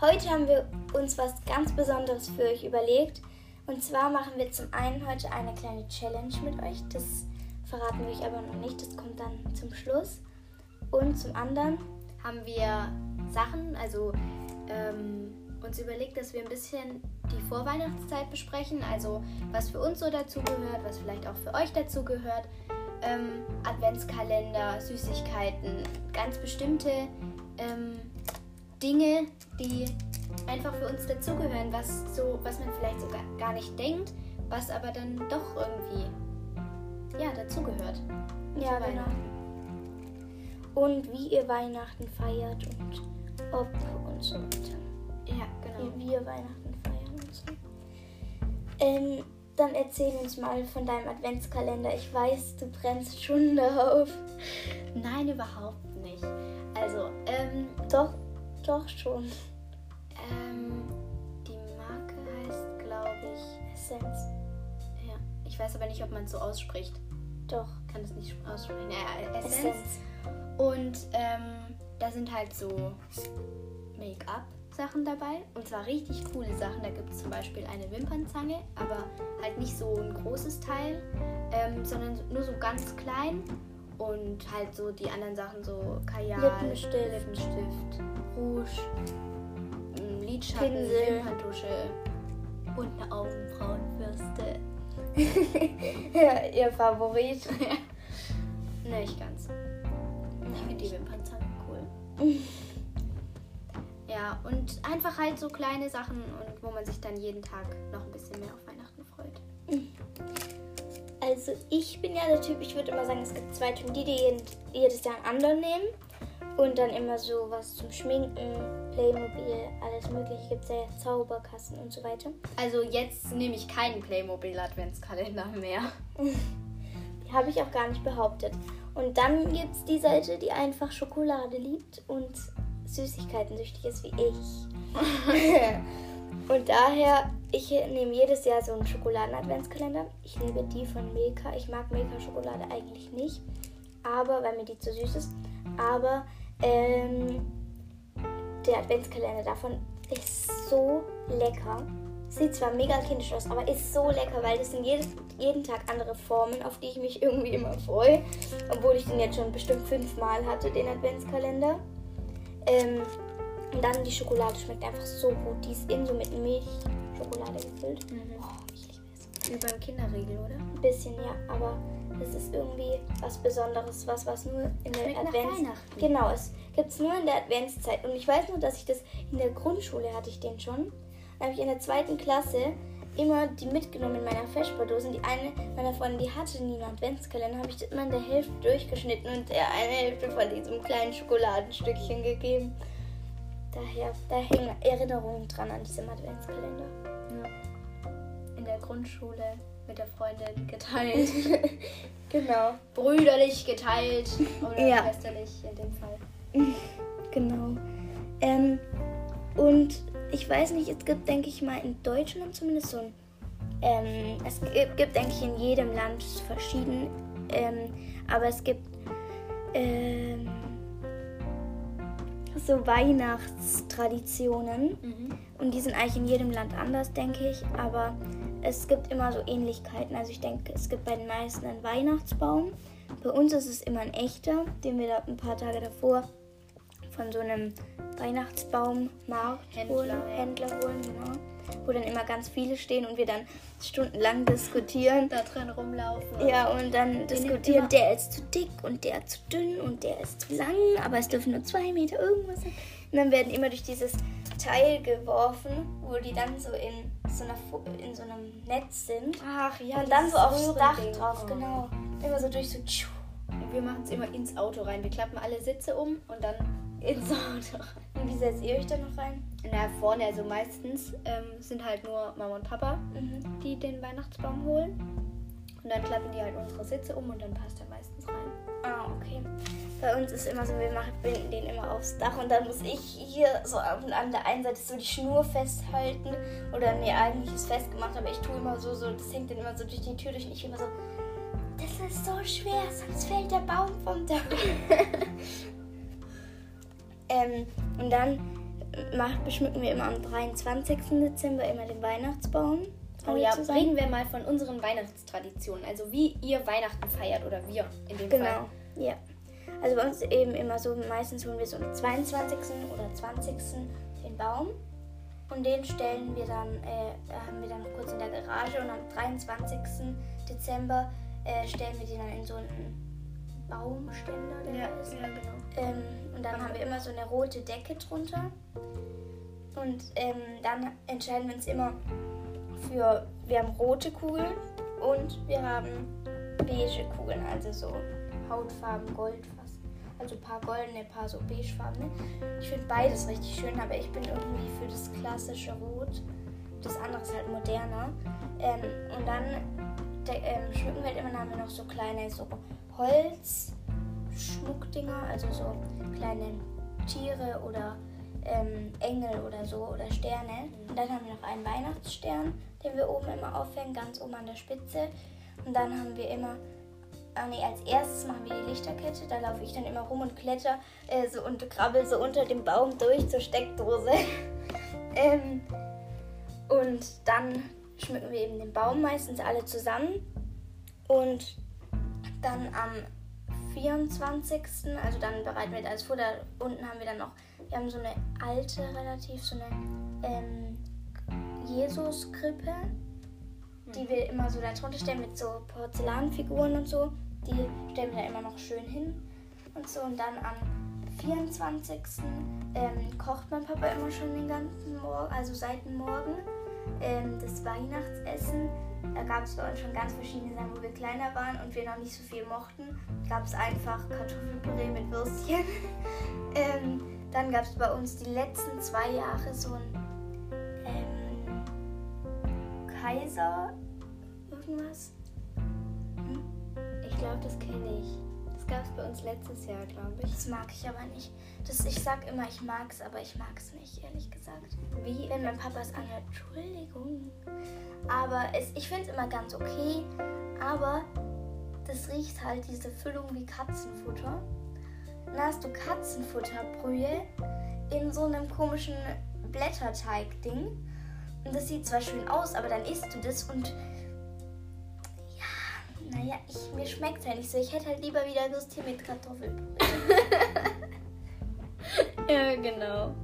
Heute haben wir uns was ganz Besonderes für euch überlegt. Und zwar machen wir zum einen heute eine kleine Challenge mit euch. Das verraten wir euch aber noch nicht. Das kommt dann zum Schluss. Und zum anderen haben wir Sachen, also ähm, uns überlegt, dass wir ein bisschen die Vorweihnachtszeit besprechen. Also was für uns so dazugehört, was vielleicht auch für euch dazugehört. Ähm, Adventskalender, Süßigkeiten, ganz bestimmte ähm, Dinge, die einfach für uns dazugehören, was so, was man vielleicht sogar gar nicht denkt, was aber dann doch irgendwie ja dazugehört. Ja, genau. Und wie ihr Weihnachten feiert und ob und so weiter. Ja, genau. Wie wir Weihnachten feiern und so. Ähm, dann erzähl uns mal von deinem Adventskalender. Ich weiß, du brennst schon darauf. Nein, überhaupt nicht. Also, ähm, Doch, doch schon. ähm, die Marke heißt, glaube ich, Essenz. ja. Ich weiß aber nicht, ob man es so ausspricht. Doch. Kann es nicht aussprechen. Naja, Essenz. Essenz. Und ähm, da sind halt so Make-up-Sachen dabei. Und zwar richtig coole Sachen. Da gibt es zum Beispiel eine Wimpernzange, aber halt nicht so ein großes Teil, ähm, sondern nur so ganz klein. Und halt so die anderen Sachen, so Kajal, Lippenstift. Lippenstift Rouge, m, Lidschatten, Pinsel. Wimperntusche und eine Augenbrauenbürste. ja, ihr Favorit. Nicht ganz. Ich finde die Wimpernzange cool. Ja, und einfach halt so kleine Sachen und wo man sich dann jeden Tag noch ein bisschen mehr auf Weihnachten freut. Also ich bin ja der Typ, ich würde immer sagen, es gibt zwei Typen, die, die jedes Jahr einen anderen nehmen. Und dann immer so was zum Schminken, Playmobil, alles mögliche. Gibt es ja Zauberkassen und so weiter. Also jetzt nehme ich keinen Playmobil Adventskalender mehr. Habe ich auch gar nicht behauptet. Und dann gibt es die Seite, die einfach Schokolade liebt und Süßigkeiten süchtig ist wie ich. und daher, ich nehme jedes Jahr so einen Schokoladen-Adventskalender. Ich liebe die von Milka. Ich mag Milka-Schokolade eigentlich nicht, aber weil mir die zu süß ist. Aber ähm, der Adventskalender davon ist so lecker. Sieht zwar mega kindisch aus, aber ist so lecker, weil das sind jedes, jeden Tag andere Formen, auf die ich mich irgendwie immer freue. Obwohl ich den jetzt schon bestimmt fünfmal hatte, den Adventskalender. Ähm, und dann die Schokolade schmeckt einfach so gut. Die ist innen so mit Milchschokolade gefüllt. Oh, ich liebe es. Wie beim Kinderriegel, oder? Ein bisschen, ja, aber es ist irgendwie was Besonderes, was, was nur in der Schmeckt nach Advents... Weihnachten. Genau, es gibt es nur in der Adventszeit. Und ich weiß nur, dass ich das in der Grundschule hatte ich den schon. Dann habe ich in der zweiten Klasse immer die mitgenommen in meiner Vesperdosen. Die eine meiner Freunde, die hatte nie einen Adventskalender, habe ich das immer in der Hälfte durchgeschnitten und der eine Hälfte von diesem kleinen Schokoladenstückchen gegeben. Daher, da hängen Erinnerungen dran an diesem Adventskalender. In der Grundschule mit der Freundin geteilt. Genau. Brüderlich geteilt. Oder Ja. schwesterlich in dem Fall. Genau. Ähm, und ich weiß nicht, es gibt, denke ich mal, in Deutschland zumindest so ein. Ähm, es gibt, gibt, denke ich, in jedem Land verschieden. Ähm, aber es gibt ähm, so Weihnachtstraditionen. Mhm. Und die sind eigentlich in jedem Land anders, denke ich. Aber es gibt immer so Ähnlichkeiten. Also ich denke, es gibt bei den meisten einen Weihnachtsbaum. Bei uns ist es immer ein echter, den wir da ein paar Tage davor von so einem Weihnachtsbaummarkt holen, Händler holen, genau. Wo dann immer ganz viele stehen und wir dann stundenlang diskutieren. Da drin rumlaufen. Ja, und dann diskutieren, der ist zu dick und der zu dünn und der ist zu lang, aber es dürfen nur zwei Meter irgendwas sein. Und dann werden immer durch dieses Teil geworfen, wo die dann so in so, einer, Fu- in so einem Netz sind. Ach ja, und dann so aufs Dach Röhrending. drauf, genau. Immer so durch so. Wir machen es immer ins Auto rein. Wir klappen alle Sitze um und dann ins Auto rein. Und wie setzt ihr euch da noch rein? Na, vorne, also meistens ähm, sind halt nur Mama und Papa, Mhm. die den Weihnachtsbaum holen. Und dann klappen die halt unsere Sitze um und dann passt er meistens rein. Ah, okay. Bei uns ist immer so, wir machen, binden den immer aufs Dach und dann muss ich hier so an, an der einen Seite so die Schnur festhalten. Oder nee, eigentlich ist festgemacht, aber ich tue immer so, so, das hängt dann immer so durch die Tür durch und ich immer so, das ist so schwer, sonst fällt der Baum vom Dach. ähm, und dann macht, beschmücken wir immer am 23. Dezember immer den Weihnachtsbaum. Oh ja, zusammen. reden wir mal von unseren Weihnachtstraditionen. Also wie ihr Weihnachten feiert oder wir in dem Fall. Genau, ja. Also bei uns eben immer so, meistens holen wir so am 22. oder 20. den Baum und den stellen wir dann, äh, haben wir dann kurz in der Garage und am 23. Dezember äh, stellen wir den dann in so einen Baumständer, der Ja, ist. ja, genau. Ähm, und dann haben wir immer so eine rote Decke drunter. Und ähm, dann entscheiden wir uns immer für, wir haben rote Kugeln und wir haben beige Kugeln, also so Hautfarben, Gold fast. Also ein paar goldene, ein paar so beigefarbene. Ich finde beides richtig schön, aber ich bin irgendwie für das klassische Rot. Das andere ist halt moderner. Ähm, und dann ähm, schmücken wir halt immer, dann haben wir noch so kleine so Holzschmuckdinger, also so kleine Tiere oder ähm, Engel oder so oder Sterne. Und dann haben wir noch einen Weihnachtsstern, den wir oben immer aufhängen, ganz oben an der Spitze. Und dann haben wir immer, ah nee, als erstes machen wir die Lichterkette. Da laufe ich dann immer rum und kletter äh, so und krabbel so unter dem Baum durch zur Steckdose. ähm, und dann schmücken wir eben den Baum meistens alle zusammen. Und dann am 24. Also dann bereiten wir das vor. Da unten haben wir dann noch, wir haben so eine alte, relativ so eine ähm, Jesus-Krippe, die wir immer so da drunter stellen mit so Porzellanfiguren und so. Die stellen wir da immer noch schön hin und so. Und dann am 24. Ähm, kocht mein Papa immer schon den ganzen Morgen, also seit dem Morgen, ähm, das Weihnachtsessen. Da gab es bei uns schon ganz verschiedene Sachen, wo wir kleiner waren und wir noch nicht so viel mochten. Gab es einfach Kartoffelpüree mit Würstchen. ähm, dann gab es bei uns die letzten zwei Jahre so ein ähm, Kaiser irgendwas. Ich glaube, das kenne ich. Das gab es bei uns letztes Jahr, glaube ich. Das mag ich aber nicht. Das, ich sag immer, ich mag es, aber ich mag es nicht, ehrlich gesagt. Wie? Wenn mein Papa es anhört, Entschuldigung. Aber es, ich finde es immer ganz okay. Aber das riecht halt diese Füllung wie Katzenfutter. Dann hast du Katzenfutterbrühe in so einem komischen Blätterteig-Ding. Und das sieht zwar schön aus, aber dann isst du das und naja, ich, mir schmeckt es halt nicht so. Ich hätte halt lieber wieder Würstchen mit Kartoffelbrühe. Ja, genau.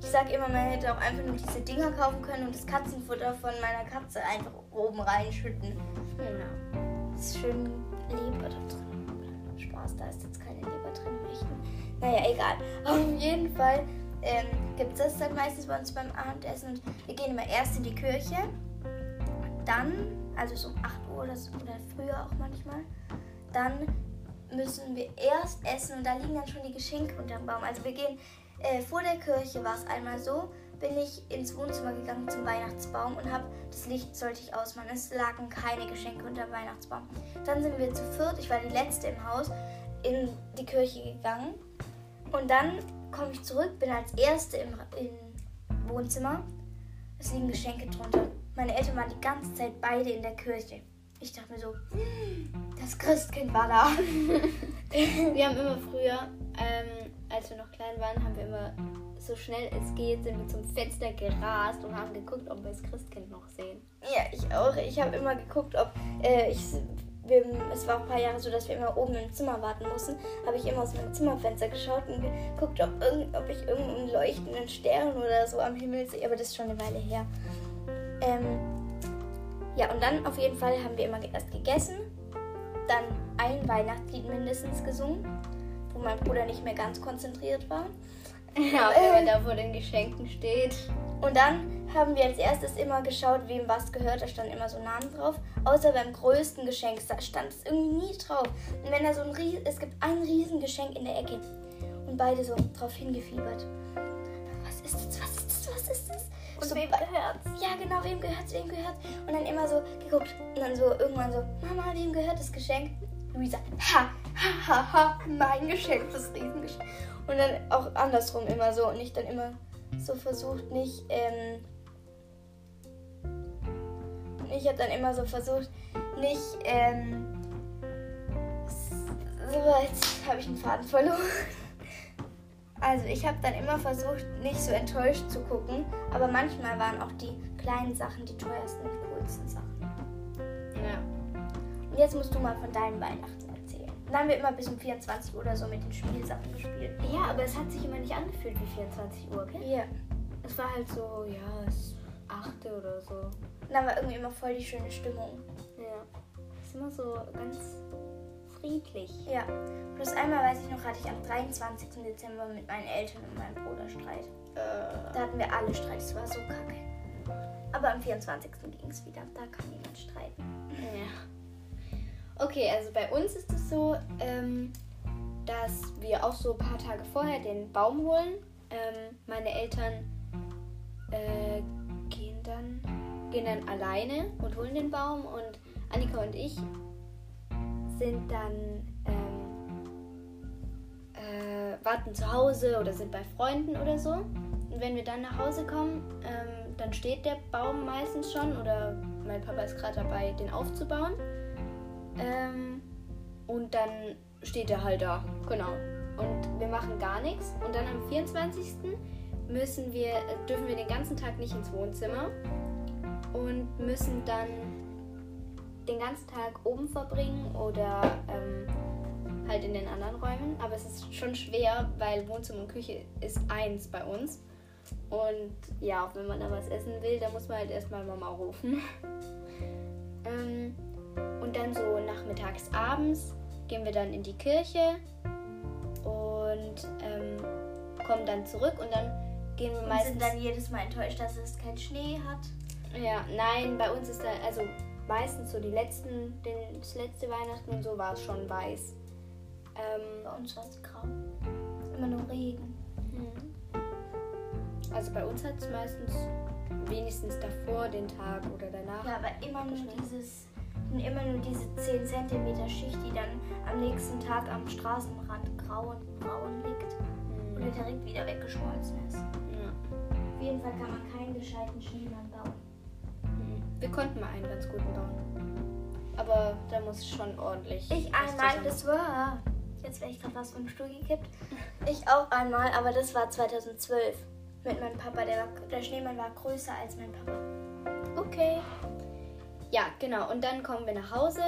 Ich sag immer, man hätte auch einfach nur diese Dinger kaufen können und das Katzenfutter von meiner Katze einfach oben reinschütten. Genau. Ist schön Leber da drin. Spaß, da ist jetzt keine Leber drin im echten. Naja, egal. Auf jeden Fall ähm, gibt es das dann meistens bei uns beim Abendessen und wir gehen immer erst in die Kirche. Dann, also so um 8 Uhr oder, oder früher auch manchmal, dann müssen wir erst essen und da liegen dann schon die Geschenke unterm Baum. Also wir gehen äh, vor der Kirche war es einmal so, bin ich ins Wohnzimmer gegangen zum Weihnachtsbaum und habe das Licht sollte ich ausmachen. Es lagen keine Geschenke unter dem Weihnachtsbaum. Dann sind wir zu viert, ich war die letzte im Haus, in die Kirche gegangen und dann komme ich zurück, bin als erste im, im Wohnzimmer. Es liegen Geschenke drunter. Meine Eltern waren die ganze Zeit beide in der Kirche. Ich dachte mir so, "Hm, das Christkind war da. Wir haben immer früher, ähm, als wir noch klein waren, haben wir immer so schnell es geht, sind wir zum Fenster gerast und haben geguckt, ob wir das Christkind noch sehen. Ja, ich auch. Ich habe immer geguckt, ob äh, ich. Wir, es war ein paar Jahre so, dass wir immer oben im Zimmer warten mussten. Habe ich immer aus meinem Zimmerfenster geschaut und geguckt, ob, irgend, ob ich irgendeinen leuchtenden Stern oder so am Himmel sehe. Aber das ist schon eine Weile her. Ähm, ja, und dann auf jeden Fall haben wir immer erst gegessen, dann ein Weihnachtslied mindestens gesungen, wo mein Bruder nicht mehr ganz konzentriert war. Ja, wenn man da vor den Geschenken steht. Und dann haben wir als erstes immer geschaut, wem was gehört. Da stand immer so Namen drauf. Außer beim größten Geschenk da stand es irgendwie nie drauf. Und wenn da so ein Ries es gibt ein Riesengeschenk in der Ecke. Und beide so drauf hingefiebert. Was ist das? Was ist das? Was ist das? Und so wem gehört's? Ja, genau, wem gehört's? Wem gehört's? Und dann immer so geguckt. Und dann so irgendwann so, Mama, wem gehört das Geschenk? Luisa, ha, ha, ha, ha, mein Geschenk, das Riesengeschenk. Und dann auch andersrum immer so. Und ich dann immer so versucht, nicht, ähm, und ich habe dann immer so versucht, nicht, ähm, so, jetzt habe ich einen Faden verloren. Also ich habe dann immer versucht, nicht so enttäuscht zu gucken, aber manchmal waren auch die kleinen Sachen die teuersten und coolsten Sachen. Ja. Und jetzt musst du mal von deinen Weihnachten erzählen. Dann haben wir immer bis um 24 Uhr oder so mit den Spielsachen gespielt. Ja, aber es hat sich immer nicht angefühlt wie 24 Uhr, gell? Ja. Es war halt so, ja, es achte oder so. Und dann war irgendwie immer voll die schöne Stimmung. Ja. Es ist immer so ganz friedlich. Ja. Plus einmal weiß ich noch, hatte ich am 23. Dezember mit meinen Eltern und meinem Bruder Streit. Äh, Da hatten wir alle Streit, es war so kacke. Aber am 24. ging es wieder, da kann niemand streiten. ja. Okay, also bei uns ist es so, ähm, dass wir auch so ein paar Tage vorher den Baum holen. Ähm, meine Eltern äh, gehen dann gehen dann alleine und holen den Baum und Annika und ich sind dann ähm, äh, warten zu Hause oder sind bei Freunden oder so. Und wenn wir dann nach Hause kommen, ähm, dann steht der Baum meistens schon oder mein Papa ist gerade dabei, den aufzubauen. Ähm, und dann steht er halt da, genau. Und wir machen gar nichts. Und dann am 24. müssen wir, äh, dürfen wir den ganzen Tag nicht ins Wohnzimmer und müssen dann den ganzen Tag oben verbringen oder ähm, halt in den anderen Räumen. Aber es ist schon schwer, weil Wohnzimmer und Küche ist eins bei uns. Und ja, wenn man da was essen will, dann muss man halt erstmal Mama rufen. ähm, und dann so nachmittags, abends gehen wir dann in die Kirche und ähm, kommen dann zurück und dann gehen wir Und meistens. sind dann jedes Mal enttäuscht, dass es keinen Schnee hat. Ja, nein, bei uns ist da, also meistens so die letzten, den, das letzte Weihnachten und so war es schon weiß. Ähm, Bei uns war es grau. Immer nur Regen. also bei uns hat es meistens wenigstens davor den Tag oder danach. Ja, aber immer nur dieses, immer nur diese 10 cm Schicht, die dann am nächsten Tag am Straßenrand grau und braun liegt Mhm. oder direkt wieder weggeschmolzen ist. Ja. Auf jeden Fall kann man keinen gescheiten Schneemann. Mhm. Wir konnten mal einen ganz guten bauen. Aber da muss schon ordentlich. Ich einmal, das war. Jetzt wäre ich gerade was vom Stuhl gekippt. Ich auch einmal, aber das war 2012. Mit meinem Papa. Der, war, der Schneemann war größer als mein Papa. Okay. Ja, genau. Und dann kommen wir nach Hause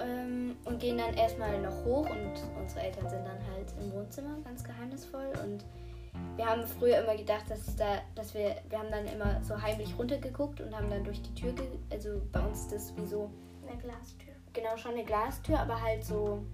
ähm, und gehen dann erstmal noch hoch und unsere Eltern sind dann halt im Wohnzimmer, ganz geheimnisvoll. Und wir haben früher immer gedacht, dass da, dass wir, wir haben dann immer so heimlich runtergeguckt und haben dann durch die Tür, also bei uns ist das wie so, Eine Glastür. genau schon eine Glastür, aber halt so,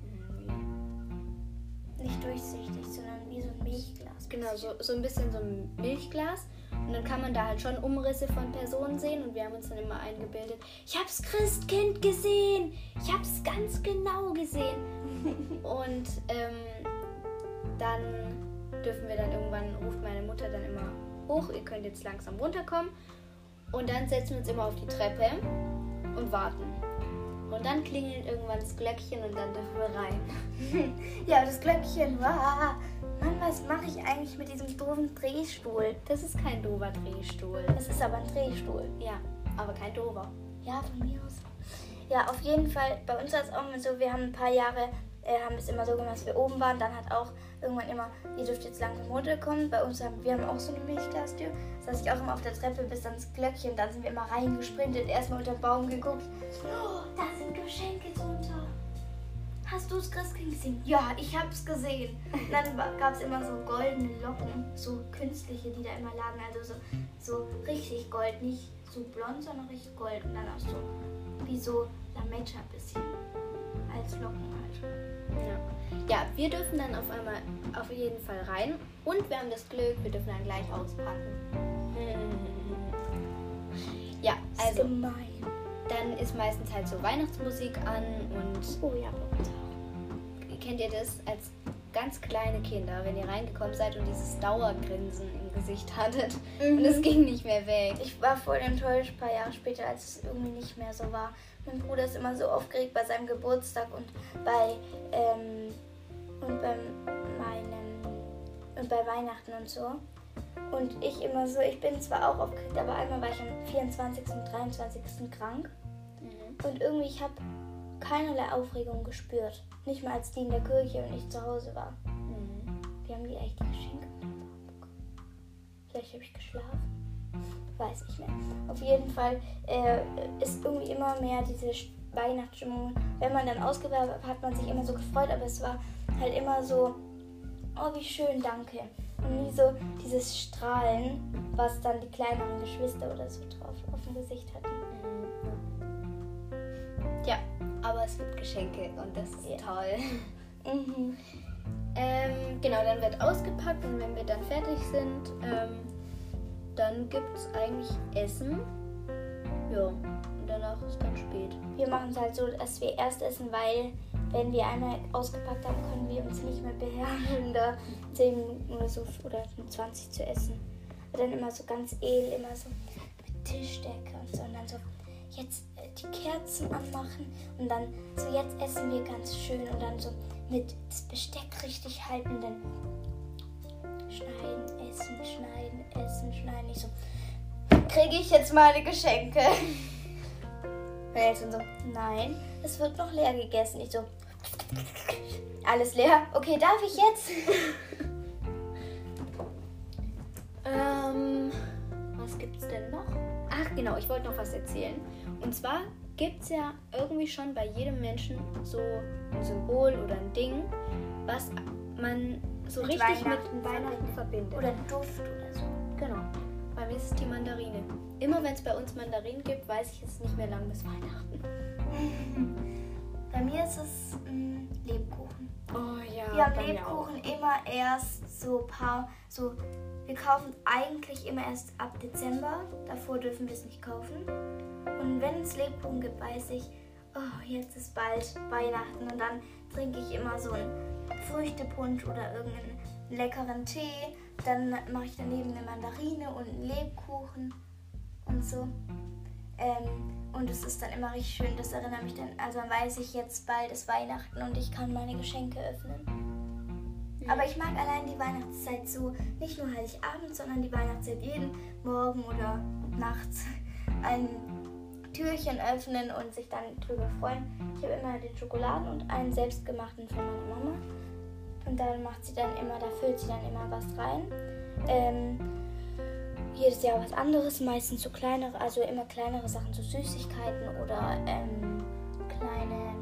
Nicht durchsichtig, sondern wie so ein Milchglas. genau, so, so ein bisschen so ein Milchglas. Und dann kann man da halt schon Umrisse von Personen sehen und wir haben uns dann immer eingebildet, ich hab's Christkind gesehen, ich hab's ganz genau gesehen. und ähm, dann dürfen wir dann irgendwann, ruft meine Mutter dann immer hoch, ihr könnt jetzt langsam runterkommen. Und dann setzen wir uns immer auf die Treppe und warten. Und dann klingelt irgendwann das Glöckchen und dann dürfen wir rein. Ja, das Glöckchen war. Mann, was mache ich eigentlich mit diesem doofen Drehstuhl? Das ist kein dover Drehstuhl. Das ist aber ein Drehstuhl. Ja, aber kein dover. Ja, von mir aus. Ja, auf jeden Fall. Bei uns war es auch immer so, wir haben ein paar Jahre, äh, haben es immer so gemacht, dass wir oben waren. Dann hat auch irgendwann immer, ihr dürft jetzt langsam runterkommen. Bei uns haben wir haben auch so eine Milchglastür. Das heißt, ich auch immer auf der Treppe bis das Glöckchen. Dann sind wir immer reingesprintet, erstmal unter den Baum geguckt. Oh, da sind Geschenke drunter. Hast du es Christkind gesehen? Ja, ich hab's gesehen. Und dann gab es immer so goldene Locken, so künstliche, die da immer lagen. Also so, so richtig gold, nicht so blond, sondern richtig gold. Und dann auch so wie so Lametta ein bisschen als Locken halt. Ja. Ja, wir dürfen dann auf einmal auf jeden Fall rein. Und wir haben das Glück, wir dürfen dann gleich auspacken. Ja, Das ist also gemein. dann ist meistens halt so Weihnachtsmusik an und Oh ja, auch. kennt ihr das als ganz kleine Kinder, wenn ihr reingekommen seid und dieses Dauergrinsen im Gesicht hattet und es ging nicht mehr weg. Ich war voll enttäuscht, ein paar Jahre später, als es irgendwie nicht mehr so war. Mein Bruder ist immer so aufgeregt bei seinem Geburtstag und bei ähm, und beim meinem und bei Weihnachten und so. Und ich immer so, ich bin zwar auch aufgeregt, aber einmal war ich am 24. und 23. krank. Und irgendwie, ich habe keinerlei Aufregung gespürt. Nicht mal als die in der Kirche und ich zu Hause war. Mhm. Wir haben die echt die Geschenke. Vielleicht habe ich geschlafen. Weiß nicht mehr. Auf jeden Fall äh, ist irgendwie immer mehr diese Weihnachtsstimmung. Wenn man dann ausgewählt hat, hat man sich immer so gefreut, aber es war halt immer so, oh wie schön, danke. Und nie so dieses Strahlen, was dann die kleineren Geschwister oder so drauf auf dem Gesicht hatten. Ja, aber es gibt Geschenke und das ist Ja. toll. Mhm. Ähm, genau, dann wird ausgepackt und wenn wir dann fertig sind, ähm, dann gibt es eigentlich Essen. Ja, und danach ist dann spät. Wir machen es halt so, dass wir erst essen, weil wenn wir einmal ausgepackt haben, können wir uns nicht mehr beherrschen, da 10 Minuten oder so oder 20 zu essen. Und dann immer so ganz edel, immer so mit Tischdecke und so. Und dann so, jetzt äh, die Kerzen anmachen und dann so, jetzt essen wir ganz schön und dann so mit das Besteck richtig halten, dann schneiden, essen, schneiden, essen, schneiden. Ich so, kriege ich jetzt meine Geschenke? Und Eltern so, nein, es wird noch leer gegessen. Ich so, alles leer? Okay, darf ich jetzt? Ähm, was gibt's denn noch? Ach genau, ich wollte noch was erzählen. Und zwar gibt's ja irgendwie schon bei jedem Menschen so ein Symbol oder ein Ding, was man so Mit richtig Weihnachten mit Weihnachten verbindet. Oder Duft oder so. genau. Bei mir ist es die Mandarine. Immer wenn es bei uns Mandarinen gibt, weiß ich, es nicht mehr lang bis Weihnachten. Bei mir ist es mh, Lebkuchen. Oh ja. Wir haben Lebkuchen immer erst so paar, so, wir kaufen eigentlich immer erst ab Dezember. Davor dürfen wir es nicht kaufen. Und wenn es Lebkuchen gibt, weiß ich, oh, jetzt ist bald Weihnachten. Und dann trinke ich immer so einen Früchtepunsch oder irgendeinen leckeren Tee. Dann mache ich daneben eine Mandarine und einen Lebkuchen und so. Ähm, und es ist dann immer richtig schön, das erinnert mich dann, also dann weiß ich jetzt bald ist Weihnachten und ich kann meine Geschenke öffnen. Aber ich mag allein die Weihnachtszeit so, nicht nur Heiligabend, sondern die Weihnachtszeit jeden Morgen oder nachts ein Türchen öffnen und sich dann drüber freuen. Ich habe immer den Schokoladen und einen selbstgemachten von meiner Mama. Und dann macht sie dann immer, da füllt sie dann immer was rein. Ähm, jedes Jahr was anderes, meistens so kleinere, also immer kleinere Sachen, so Süßigkeiten oder ähm, kleine.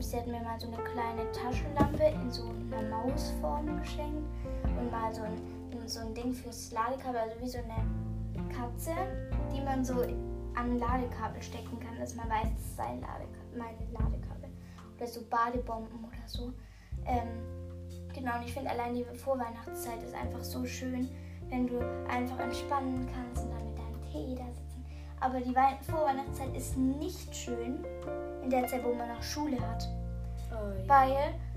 Sie hat mir mal so eine kleine Taschenlampe in so einer Mausform geschenkt und mal so ein, so ein Ding fürs Ladekabel, also wie so eine Katze, die man so an Ladekabel stecken kann, dass man weiß, das ist sein Ladekabel, meine Ladekabel. Oder so Badebomben oder so. Ähm, genau, und ich finde allein die Vorweihnachtszeit ist einfach so schön, wenn du einfach entspannen kannst und dann mit deinem Tee da sitzen. Aber die Wei Vorweihnachtszeit ist nicht schön in der Zeit, wo man noch Schule hat. Oh, ja. Weil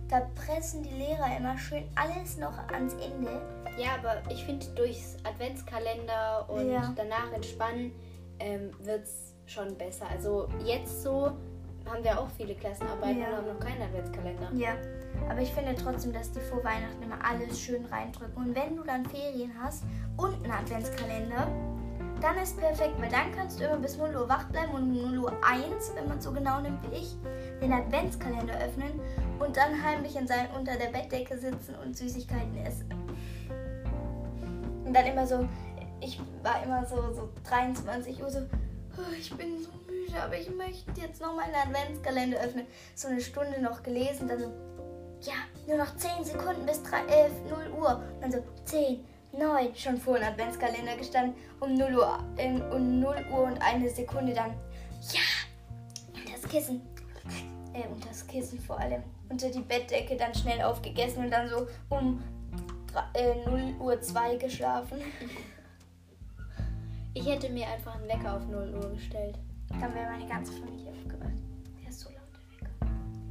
da pressen die Lehrer immer schön alles noch ans Ende. ja, aber ich finde, durchs Adventskalender und Ja. danach entspannen ähm, wird es schon besser. Also jetzt so haben wir auch viele Klassenarbeiten Ja. und haben noch keinen Adventskalender. Ja, aber ich finde trotzdem, dass die vor Weihnachten immer alles schön reindrücken. Und wenn du dann Ferien hast und einen Adventskalender, dann ist perfekt, weil dann kannst du immer bis 0 Uhr wach bleiben und um 0 Uhr 1, wenn man es so genau nimmt wie ich, den Adventskalender öffnen und dann heimlich in sein, unter der Bettdecke sitzen und Süßigkeiten essen. Und dann immer so, ich war immer so, so 23 Uhr so, "Oh, ich bin so müde, aber ich möchte jetzt noch meinen Adventskalender öffnen. So eine Stunde noch gelesen, dann so, ja, nur noch 10 Sekunden bis 3, äh, 0 Uhr. Und dann so, 10, 9, schon vor dem Adventskalender gestanden, um 0 Uhr, ähm, um 0 Uhr und eine Sekunde dann, ja, und das Kissen, äh, und das Kissen vor allem, unter die Bettdecke dann schnell aufgegessen und dann so um dra- äh, 0 Uhr 2 geschlafen. Ich hätte mir einfach einen Wecker auf 0 Uhr gestellt. Dann wäre meine ganze Familie aufgewacht. Der ist so laut, der Wecker.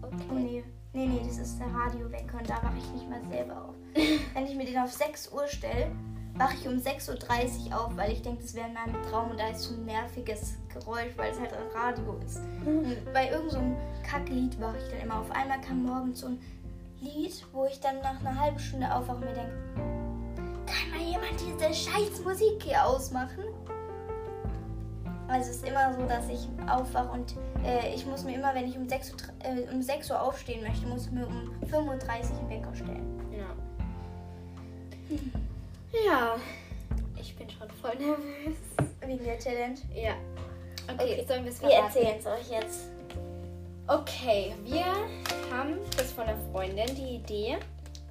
Oh Okay. nee. Nee, nee, das ist der Radiowecker und da wache ich nicht mal selber auf. Wenn ich mir den auf 6 Uhr stelle, wache ich um 6.30 Uhr auf, weil ich denke, das wäre in meinem Traum und da ist so ein nerviges Geräusch, weil es halt ein Radio ist. Und bei irgendeinem so Kacklied wache ich dann immer. Auf einmal kam morgens so ein Lied, wo ich dann nach einer halben Stunde aufwache und mir denke, kann mal jemand diese scheiß Musik hier ausmachen? Also es ist immer so, dass ich aufwache und äh, ich muss mir immer, wenn ich um 6, Uhr, äh, um 6 Uhr aufstehen möchte, muss ich mir um 5.30 Uhr einen Wecker stellen. Ja. Ja, voll nervös. Wegen der Challenge. Ja. Okay, Okay, sollen wir es Wir verraten? erzählen es euch jetzt. Okay, wir haben das von einer Freundin, die Idee.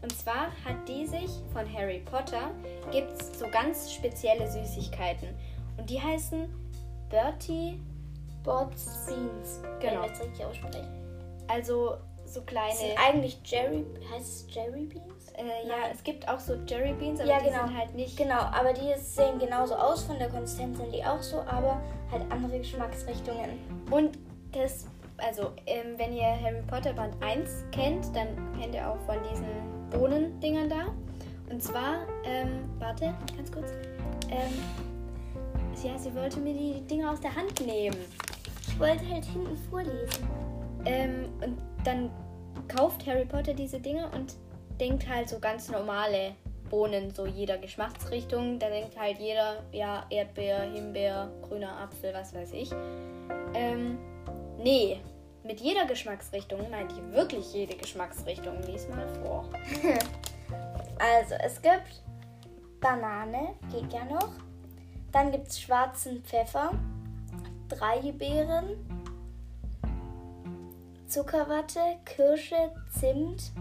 Und zwar hat die sich von Harry Potter, gibt es so ganz spezielle Süßigkeiten. Und die heißen Bertie, Bots Beans. Wenn Genau. wir es richtig aussprechen. also so Das kleine. sind eigentlich Jerry. Heißt es Jerry Beans? Äh, ja, es gibt auch so Jerry Beans, aber Ja, die genau. sind halt nicht. Genau, aber die sehen genauso aus. Von der Konsistenz sind die auch so, aber halt andere Geschmacksrichtungen. Und das, also ähm, wenn ihr Harry Potter Band 1 kennt, dann kennt ihr auch von diesen Bohnendingern da. Und zwar, ähm, warte, ganz kurz. Ähm, ja, sie wollte mir die Dinger aus der Hand nehmen. Ich wollte halt hinten vorlesen. Ähm, und dann kauft Harry Potter diese Dinger und denkt halt so ganz normale Bohnen, so jeder Geschmacksrichtung. Da denkt halt jeder, ja, Erdbeer, Himbeer, grüner Apfel, was weiß ich. Ähm, nee, mit jeder Geschmacksrichtung meint die wirklich jede Geschmacksrichtung. Lies mal vor. Also, es gibt Banane, geht ja noch. Dann gibt es schwarzen Pfeffer, drei Beeren, Zuckerwatte, Kirsche, Zimt,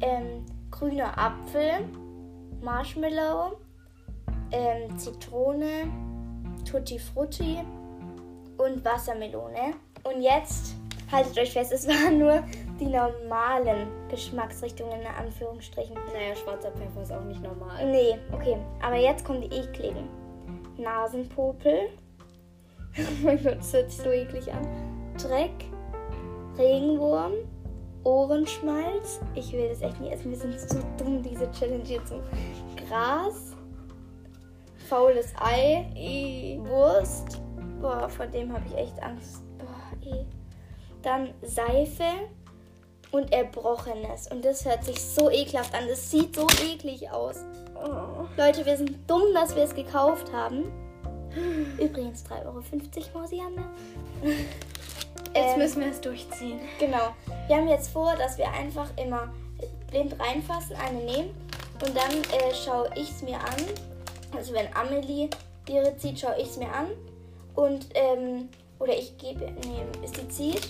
ähm, grüner Apfel, Marshmallow, ähm, Zitrone, Tutti Frutti und Wassermelone. Und jetzt haltet euch fest, es waren nur die normalen Geschmacksrichtungen in Anführungsstrichen. Naja, schwarzer Pfeffer ist auch nicht normal. Nee, okay. Aber jetzt kommen die ekligen. Nasenpopel. oh mein Gott, das hört sich so eklig an. Dreck. Regenwurm. Ohrenschmalz. Ich will das echt nicht essen. Wir sind so dumm, diese Challenge hier zu. Gras. Faules Ei. I. Wurst. Boah, vor dem habe ich echt Angst. Boah, eh. Dann Seife und Erbrochenes. Und das hört sich so ekelhaft an. Das sieht so eklig aus. Oh. Leute, wir sind dumm, dass wir es gekauft haben. Übrigens 3,50 Euro Mausiamme. Jetzt Ähm, müssen wir es durchziehen. Genau. Wir haben jetzt vor, dass wir einfach immer blind reinfassen, eine nehmen und dann äh, schaue ich es mir an. Also wenn Amelie ihre zieht, schaue ich es mir an und ähm, oder ich gebe, nee, ist die zieht.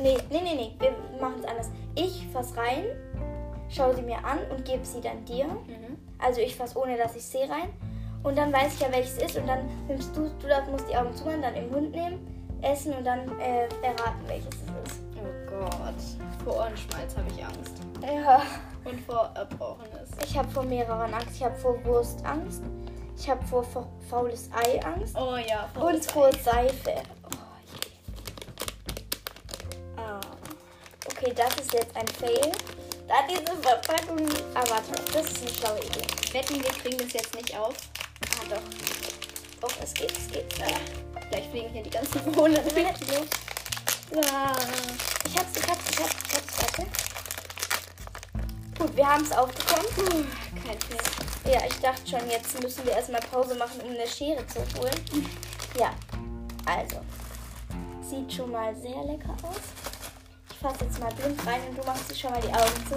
Nee, nee, nee, nee, wir machen es anders. Ich fass rein, schaue sie mir an und gebe sie dann dir. Mhm. Also ich fasse ohne, dass ich sehe rein. Und dann weiß ich ja, welches ist. Und dann nimmst du, du darfst- musst die Augen zumachen, dann im Mund nehmen, essen und dann äh, erraten, welches es ist. Oh Gott. Vor Ohrenschmalz habe ich Angst. Ja. Und vor Erbrochenes. Ich habe vor mehreren Angst. Ich habe vor Wurst Angst. Ich habe vor, fa- faules Ei Angst. Oh ja, vor Und vor Seife. Oh, okay, das ist jetzt ein Fail. Da diese Verpackung. Ah, warte, das ist eine schlaue Idee. Wetten, wir kriegen das jetzt nicht auf. Ah, doch. Doch, es geht, es geht. Ah, gleich fliegen hier die ganzen Bohnen. Ah. Ich hab's, ich hab's, ich hab's, ich hab's, warte. Gut, wir haben es aufbekommen. Puh, Kein Fail. Ja, ich dachte schon, jetzt müssen wir erstmal Pause machen, um eine Schere zu holen. Ja, also. Sieht schon mal sehr lecker aus. Ich fasse jetzt mal blind rein und du machst dir schon mal die Augen zu.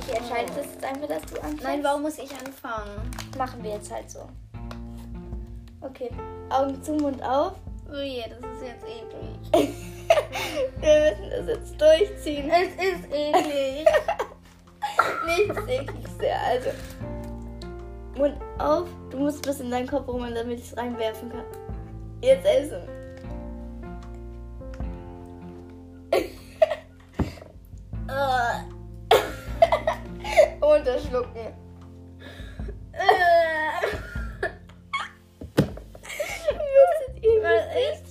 Ich entscheide das jetzt einfach, dass du anfängst. Nein, warum muss ich anfangen? Machen wir jetzt halt so. Okay, Augen zu, Mund auf. Oh je, das ist jetzt eklig. wir müssen das jetzt durchziehen. Es ist eklig. Nichts ekligste. Also, Mund auf. Du musst bis in deinen Kopf rum, damit ich es reinwerfen kann. Jetzt essen. Ah. Unterschlucken.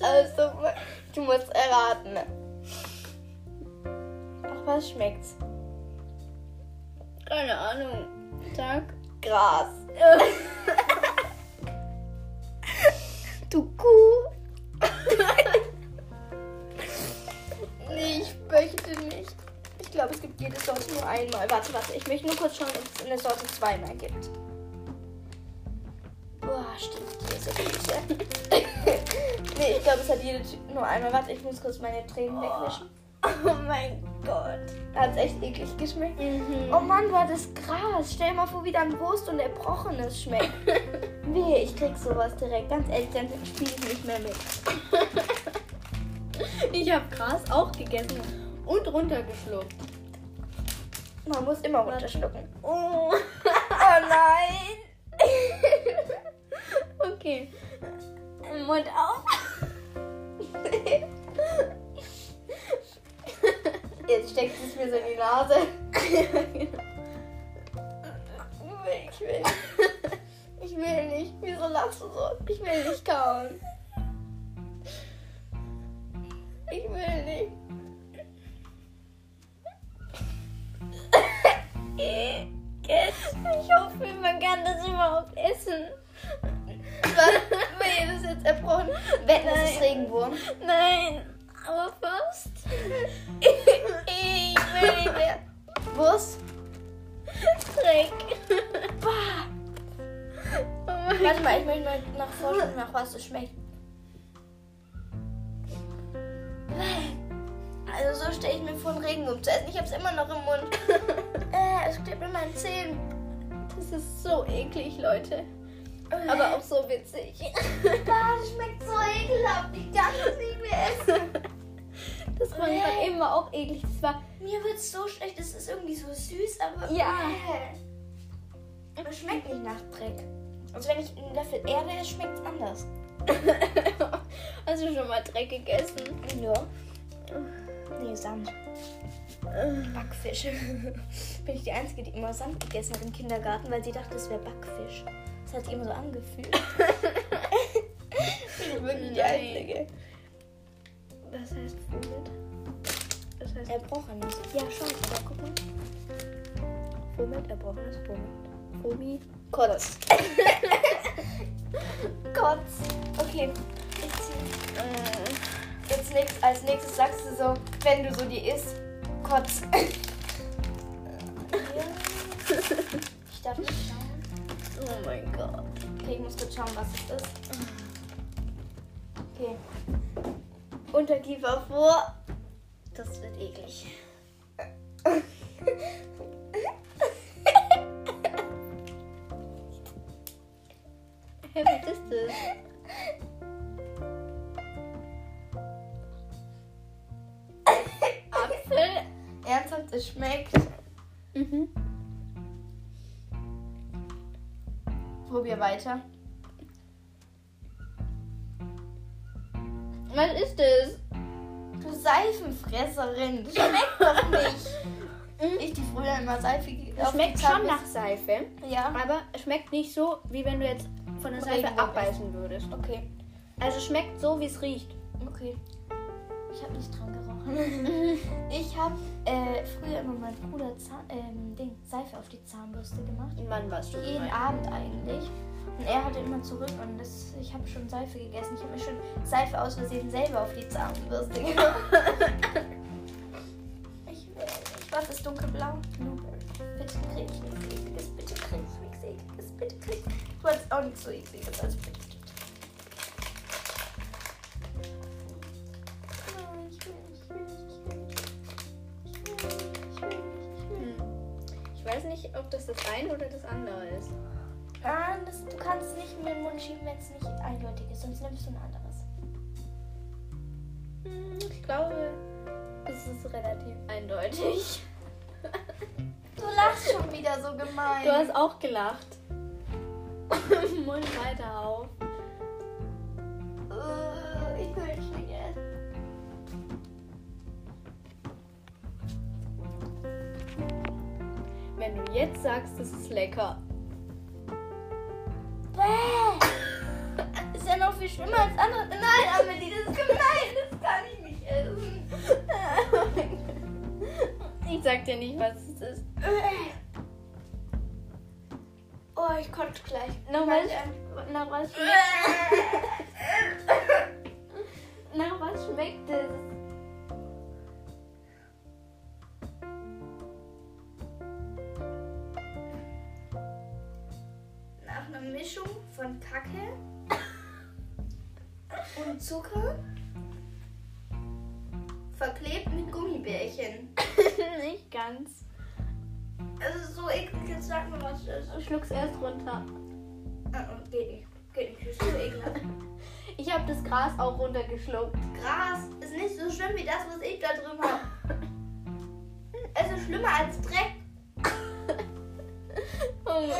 Also, du musst erraten. Ach, was schmeckt's? Keine Ahnung. Tag. Gras. du Kuh. nee, ich möchte nicht. Ich glaube, es gibt jede Sorte nur einmal. Warte, warte. Ich möchte nur kurz schauen, ob es eine Sorte zweimal gibt. Boah, stimmt. Diese Füße. nee, ich glaube, es hat jede Ty- nur einmal. Warte, ich muss kurz meine Tränen wegwischen. Oh mein Gott. Hat es echt eklig geschmeckt. Mhm. Oh Mann, war das Gras. Stell dir mal vor, wie dann Wurst und Erbrochenes schmeckt. Wehe, ich krieg sowas direkt. Ganz ehrlich, dann spiele ich nicht mehr mit. Ich habe Gras auch gegessen und runtergeschluckt. Man muss immer runterschlucken. Oh. Oh nein. Okay. Mund auf. Jetzt steckt es mir so in die Nase. Ich will. Ich will nicht. Wieso lachst du so? Ich will nicht kauen. Kindergarten, weil sie dachte, es wäre Backfisch. Das hat sich immer so angefühlt. Bin ich wirklich die. Einzige. Was heißt Vomit? Das heißt Erbrochenes. Ja, schon, aber guck mal. Vomit, erbrochenes Vomit. Fomi. Kotz. Kotz. Okay. Ich zieh. Äh, Jetzt nächst, als nächstes sagst du so, wenn du so die isst, Kotz. ich darf nicht schauen. oh mein Gott. Okay, ich muss kurz schauen, was es ist. Okay. Unterkiefer vor. Das wird eklig. Das schmeckt doch nicht. Ich, die früher immer Seife Es schmeckt schon nach Seife, Ja. aber es schmeckt nicht so, wie wenn du jetzt von der Seife Regenwurm abbeißen würdest. Okay. Also schmeckt so, wie es riecht. Okay. Ich habe nicht dran gerochen. Ich habe äh, früher immer meinem Bruder Zahn, ähm, Ding, Seife auf die Zahnbürste gemacht. Wann warst du Jeden? Abend eigentlich. Und er hatte immer zurück und das, ich habe schon Seife gegessen. Ich habe mir schon Seife aus Versehen selber auf die Zahnbürste gemacht. ich. Was ist dunkelblau? Bitte krieg ich nichts ekliges. Bitte krieg ich nichts ekliges. Bitte krieg Du hast auch nichts so ekliges als bitte. Ich ich ich. Ich ich ich. Ich weiß nicht, ob das das eine oder das andere ist. Ah, das, du kannst nicht in den Mund schieben, wenn es nicht eindeutig ist, sonst nimmst du ein anderes. Hm, Ich glaube, es ist relativ eindeutig. Du lachst schon wieder so gemein. Du hast auch gelacht. Mund weiter auf. Äh, ich will nicht essen. Wenn du jetzt sagst, es ist lecker. Bäh. Ist ja noch viel schlimmer als andere. Nein, Amelie, das ist gemein. Ich sag dir nicht, was es ist. Oh, ich konnte gleich. Nach was, nach was, schmeckt, nach was schmeckt es? Nach einer Mischung von Kacke und Zucker ganz. Es ist so eklig, jetzt sag mir was es ist. Schluck's erst runter. Ah, ah, Geht nicht. Geht nicht, ist so ekelhaft. Ich habe das Gras auch runtergeschluckt. Gras ist nicht so schlimm wie das, was ich da drüben habe. Es ist schlimmer als Dreck. Oh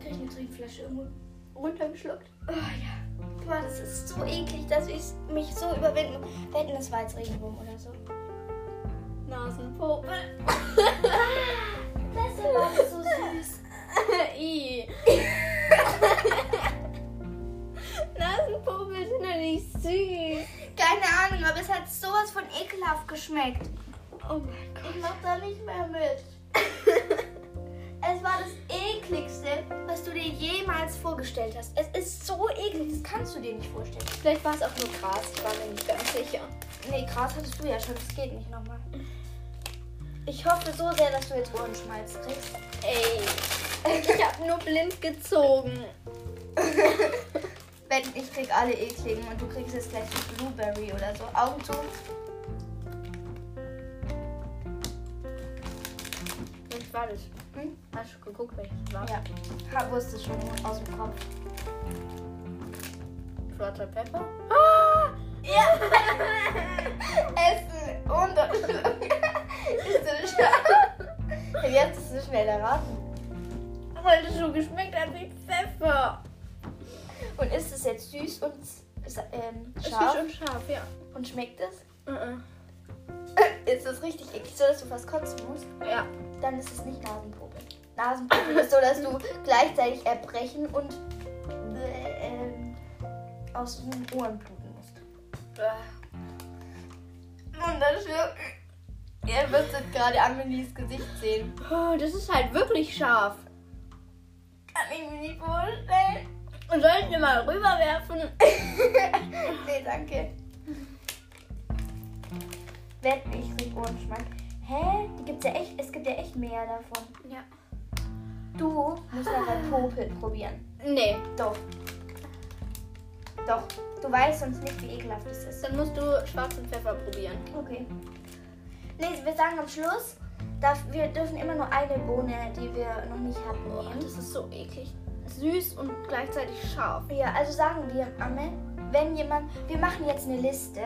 Krieg ich eine Trinkflasche irgendwo? runtergeschluckt. Oh ja. Boah, das ist so eklig, dass ich mich so überwinden muss. Wetten, das war jetzt Regenwurm oder so. Nasenpopel. Das war so süß. I. Nasenpopel sind doch nicht süß. Keine Ahnung, aber es hat sowas von ekelhaft geschmeckt. Oh mein Gott. Ich mach da nicht mehr mit. Es war das ekligste, was du dir jemals vorgestellt hast. Es ist so eklig, das kannst du dir nicht vorstellen. Vielleicht war es auch nur Gras, ich war mir nicht ganz sicher. Nee, Gras hattest du ja schon, das geht nicht nochmal. Ich hoffe so sehr, dass du jetzt Ohrenschmalz kriegst. Ey, ich habe nur blind gezogen. Wenn ich krieg alle ekligen und du kriegst jetzt gleich die Blueberry oder so. Augen zu. Welches war das? Hm? Hast du geguckt, welches war? Ja, hab, wusste schon aus dem Kopf. Schwarzer Pfeffer? Ja! Essen und Ist so hast du es schnell erraten? Weil das so geschmeckt hat wie Pfeffer. Und ist es jetzt süß und ähm, Süß scharf? und scharf, ja. Und schmeckt es? Mhm. Ist es richtig eklig, so dass du fast kotzen musst? Ja. Dann ist es nicht Nasenpopel. Nasenpopel ist so, dass du gleichzeitig erbrechen und äh, ähm, aus den Ohren bluten musst. Wunderschön. Ihr müsstet gerade Amelies Gesicht sehen. Oh, das ist halt wirklich scharf. Kann ich mir nicht vorstellen. Und sollten wir mal rüberwerfen? nee, danke. Wett, ich krieg Ohrenschmack. Hä? Die gibt's ja echt, es gibt ja echt mehr davon. Ja. Du musst mal bei Popel probieren. Nee, Doch. Doch. Du weißt sonst nicht, wie ekelhaft es ist. dann musst du schwarzen Pfeffer probieren. Okay. Nee, wir sagen am Schluss, darf, wir dürfen immer nur eine Bohne, die wir noch nicht hatten, Oh, nehmen. das ist so eklig. Süß und gleichzeitig scharf. Ja, also sagen wir, Amme, wenn jemand, wir machen jetzt eine Liste,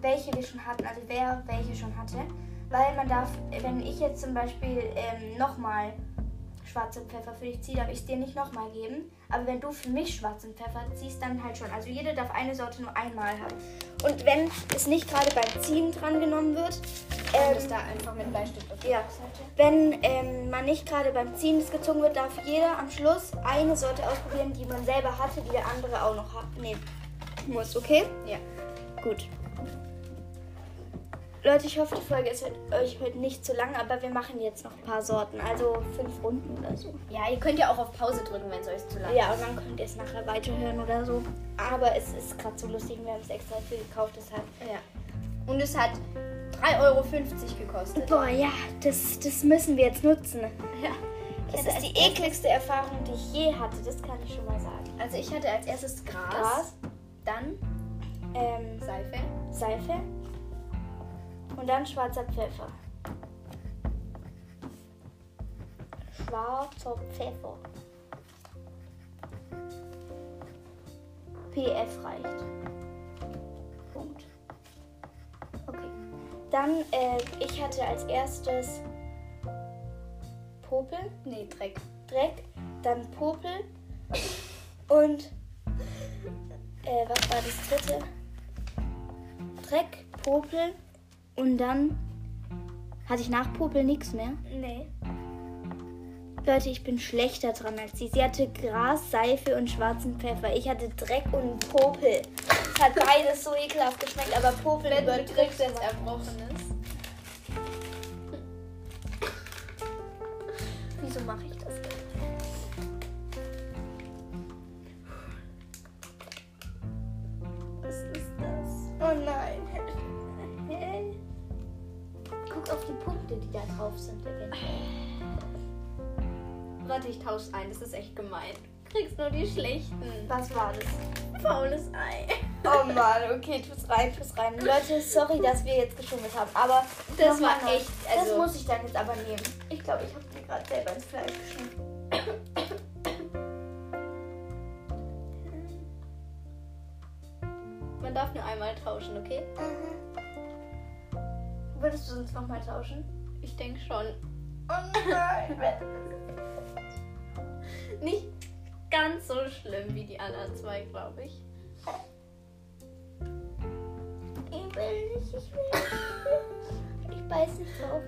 welche wir schon hatten, also wer welche schon hatte, weil man darf, wenn ich jetzt zum Beispiel ähm, nochmal schwarzen Pfeffer für dich ziehe, darf ich es dir nicht nochmal geben, aber wenn du für mich schwarzen Pfeffer ziehst, dann halt schon. Also jede darf eine Sorte nur einmal haben. Und wenn es nicht gerade beim Ziehen dran genommen wird, ähm, das da einfach mit Bleistift auf ja. Rückseite. wenn ähm, man nicht gerade beim Ziehen des gezogen wird, darf jeder am Schluss eine Sorte ausprobieren, die man selber hatte, die der andere auch noch hat, nehmen muss, okay? Ja. Gut. Leute, ich hoffe, die Folge ist euch heute nicht zu lang, aber wir machen jetzt noch ein paar Sorten, also fünf Runden oder so. Ja, ihr könnt ja auch auf Pause drücken, wenn es euch zu lang Ja, und dann könnt ihr es nachher weiterhören oder so. Aber es ist gerade so lustig, wir haben es extra viel gekauft, deshalb. Ja. Und es hat 3,50 Euro gekostet. Boah, ja, das, das müssen wir jetzt nutzen. Ja. Das ist die ekligste Erfahrung, die ich je hatte, das kann ich schon mal sagen. Also ich hatte als erstes Gras, Gras, dann ähm, Seife, Seife und dann schwarzer Pfeffer. Schwarzer Pfeffer. PF reicht. Punkt. Okay. Dann, äh, ich hatte als erstes Popel, nee, Dreck. Dreck, dann Popel und äh, was war das dritte? Dreck, Popel und dann hatte ich nach Popel nichts mehr. Nee. Leute, ich bin schlechter dran als sie. Sie hatte Gras, Seife und schwarzen Pfeffer. Ich hatte Dreck und Popel. Es hat beides so ekelhaft geschmeckt, aber Popel Wenn übertrifft es. Erbrochenes. Tausche ein, das ist echt gemein. Du kriegst nur die schlechten. Was war das? Faules Ei. Oh Mann, okay, tu's rein, tu's rein. Leute, sorry, dass wir jetzt geschummelt haben, aber Das war neu. echt, also- das muss ich dann jetzt aber nehmen. Ich glaube, ich habe mir gerade selber ins Fleisch geschnitten. Man darf nur einmal tauschen, okay? Würdest du sonst nochmal tauschen? Ich denke schon. Oh nein. Nicht ganz so schlimm wie die anderen zwei, glaube ich. Ich will nicht, ich will nicht. Ich beiß nicht drauf.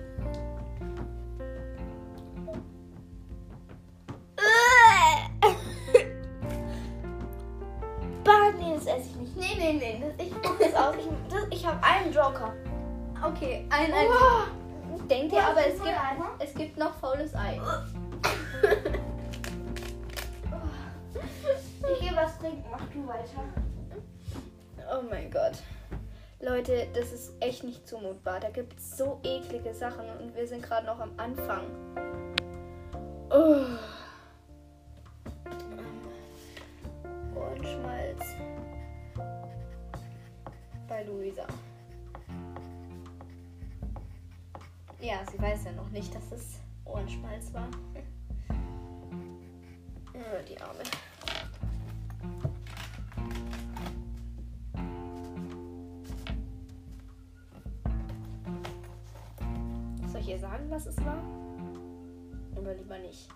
Bah, nee, das esse ich nicht. Nee, nee, nee. Das, ich guck das aus. Ich, das, ich habe einen Joker. Okay, ein, ein Oh. Denkt ihr, aber es gibt, es gibt noch faules Ei. Ich gehe was trinken. Mach du weiter. Oh mein Gott. Leute, das ist echt nicht zumutbar. Da gibt es so eklige Sachen und wir sind gerade noch am Anfang. Oh. Ohrenschmalz. Bei Luisa. Ja, sie weiß ja noch nicht, dass es Ohrenschmalz war. Oh, die Arme. Was es war? Oder lieber nicht?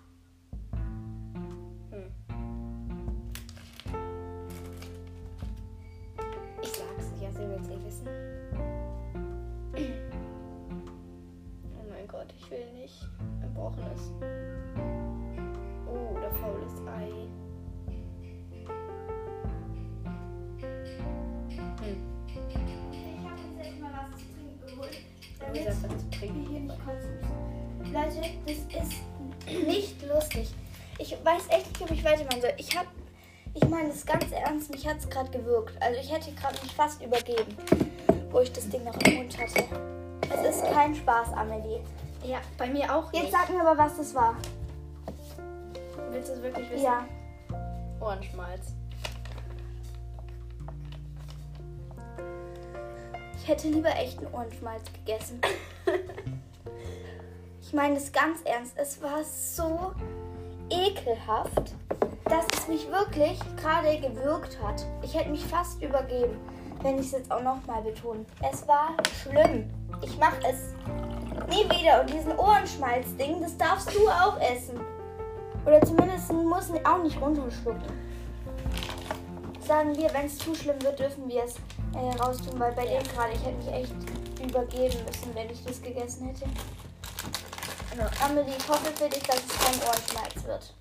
Hm. Ich sag's, ja, sie wird's eh wissen. Oh mein Gott, ich will nicht. Erbrochenes. Oh, oder faules Ei. Hm. Ich habe jetzt echt mal was zu trinken geholt. Zu wir trinken. hier nicht kotzen. Leute, das ist nicht lustig. Ich weiß echt nicht, ob ich weitermachen soll. Ich hab, ich meine das ganz ernst, mich hat es gerade gewirkt. Also ich hätte gerade mich fast übergeben, wo ich das Ding noch im Mund hatte. Es ist kein Spaß, Amelie. Ja, bei mir auch Jetzt nicht. sag mir aber, was das war. Willst du es wirklich wissen? Ja. Ohrenschmalz. Ich hätte lieber echten Ohrenschmalz gegessen. Ich meine das ganz ernst. Es war so ekelhaft, dass es mich wirklich gerade gewürgt hat. Ich hätte mich fast übergeben, wenn ich es jetzt auch nochmal betone. Es war schlimm. Ich mache es nie wieder. Und diesen Ohrenschmalz-Ding, das darfst du auch essen. Oder zumindest muss auch nicht runterschlucken. Sagen wir, wenn es zu schlimm wird, dürfen wir es äh, raustun, weil bei dem gerade, ich hätte mich echt übergeben müssen, wenn ich das gegessen hätte. Ja. Amelie, ich hoffe für dich, dass es kein Ohrenschmalz wird.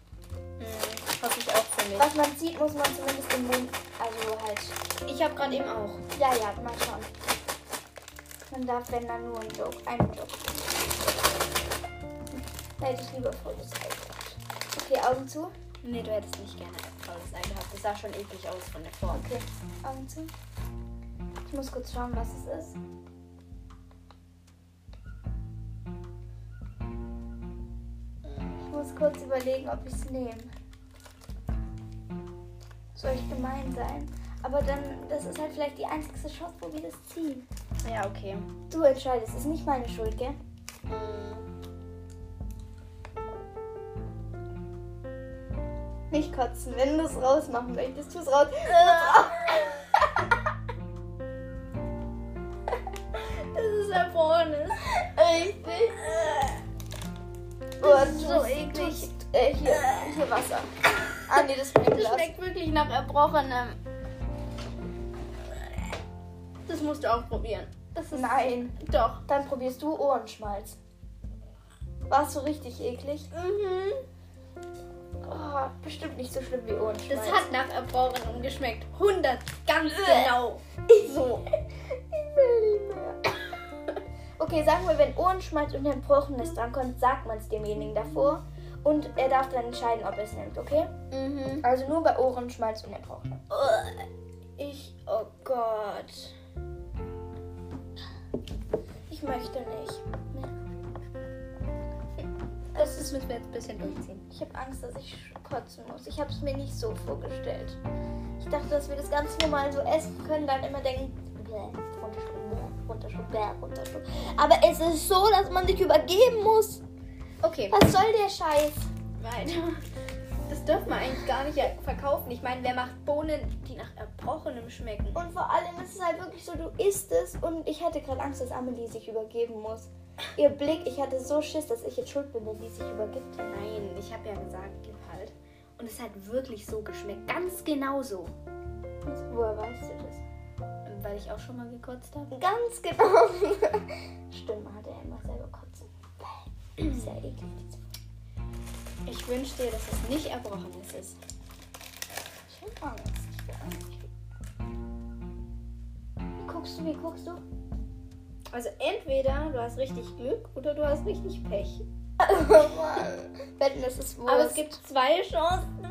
Hm, hoffe ich auch für mich. Was man sieht, muss man zumindest im Mund, also halt, Ich habe gerade eben auch. ja, ja, mal schauen. Man darf, wenn dann nur einen Joke, einen Joke. Da hätte ich lieber volles Ei gehabt. Okay, Augen zu. Nee, du hättest nicht gerne faules Ei gehabt. Das sah schon eklig aus von der Form. Okay, Augen zu. Ich muss kurz schauen, was es ist. Muss kurz überlegen, ob ich es nehme. Soll ich gemein sein? Aber dann, das ist halt vielleicht die einzigste Chance, wo wir das ziehen. Ja, okay. Du entscheidest, ist nicht meine Schuld, gell? Hm, Nicht kotzen, wenn du es rausmachen möchtest, tu es raus. Das ist erbrochenes. Richtig. Oh, Das ist so eklig. Äh, hier, hier Wasser. Ah, nee, das bringt Das schmeckt wirklich nach erbrochenem. Das musst du auch probieren. Das ist Nein. Doch. Dann probierst du Ohrenschmalz. Warst du richtig eklig? Mhm. Oh, bestimmt nicht so schlimm wie Ohrenschmalz. Das hat nach erbrochenem geschmeckt. 100, ganz genau. So. Okay, sagen wir, wenn Ohrenschmalz und Erbrochenes drankommt, sagt man es demjenigen davor. Und er darf dann entscheiden, ob er es nimmt, okay? Mhm. Also nur bei Ohrenschmalz und Erbrochenem. Ich, oh Gott. Ich möchte nicht. Das ist müssen wir jetzt ein bisschen durchziehen. Ich habe Angst, dass ich kotzen muss. Ich habe es mir nicht so vorgestellt. Ich dachte, dass wir das ganz normal so essen können, dann immer denken, bläh, runterschlucken, bläh, runterschlucken, bläh, runterschlucken. Aber es ist so, dass man sich übergeben muss. Okay, Was soll der Scheiß? weiter. Das dürfen wir eigentlich gar nicht verkaufen. Ich meine, wer macht Bohnen, die nach Erbrochenem schmecken? Und vor allem ist es halt wirklich so, du isst es und ich hatte gerade Angst, dass Amelie sich übergeben muss. Ihr Blick, ich hatte so Schiss, dass ich jetzt schuld bin, wenn die sich übergibt. Nein, ich habe ja gesagt, gib halt. Und es hat wirklich so geschmeckt. Ganz genau so. Woher weißt du das? Weil ich auch schon mal gekotzt habe. Ganz genau. Stimmt, man hat ja immer selber kotzen. Sehr eklig. diese Ich wünsche dir, dass es nicht Erbrochenes ist. Ich hab Angst. Ich hab Angst. Wie guckst du, wie guckst du? Also entweder du hast richtig Glück oder du hast richtig Pech. Wetten, das ist Wurst. Aber es gibt zwei Chancen,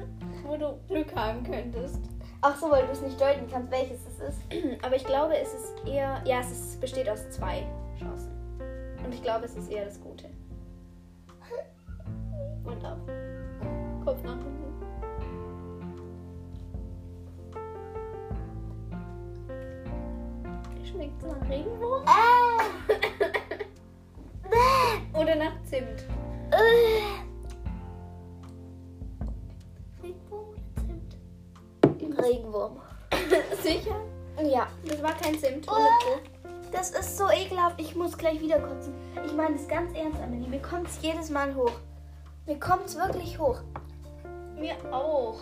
wo du Glück haben könntest. Ach so, weil du es nicht deuten kannst, welches es ist. Aber ich glaube, es ist eher. Ja, es ist, besteht aus zwei Chancen. Und ich glaube, es ist eher das Gute. Und ab. Kopf nach hinten. Schmeckt es nach Regenwurm? Äh. Oder nach Zimt? Äh. Regenwurm. Sicher? Ja. Das war kein Zimt. Äh, Das ist so ekelhaft. Ich muss gleich wieder kotzen. Ich meine das ganz ernst, Amelie. Mir kommt es jedes Mal hoch. Mir kommt es wirklich hoch. Mir auch.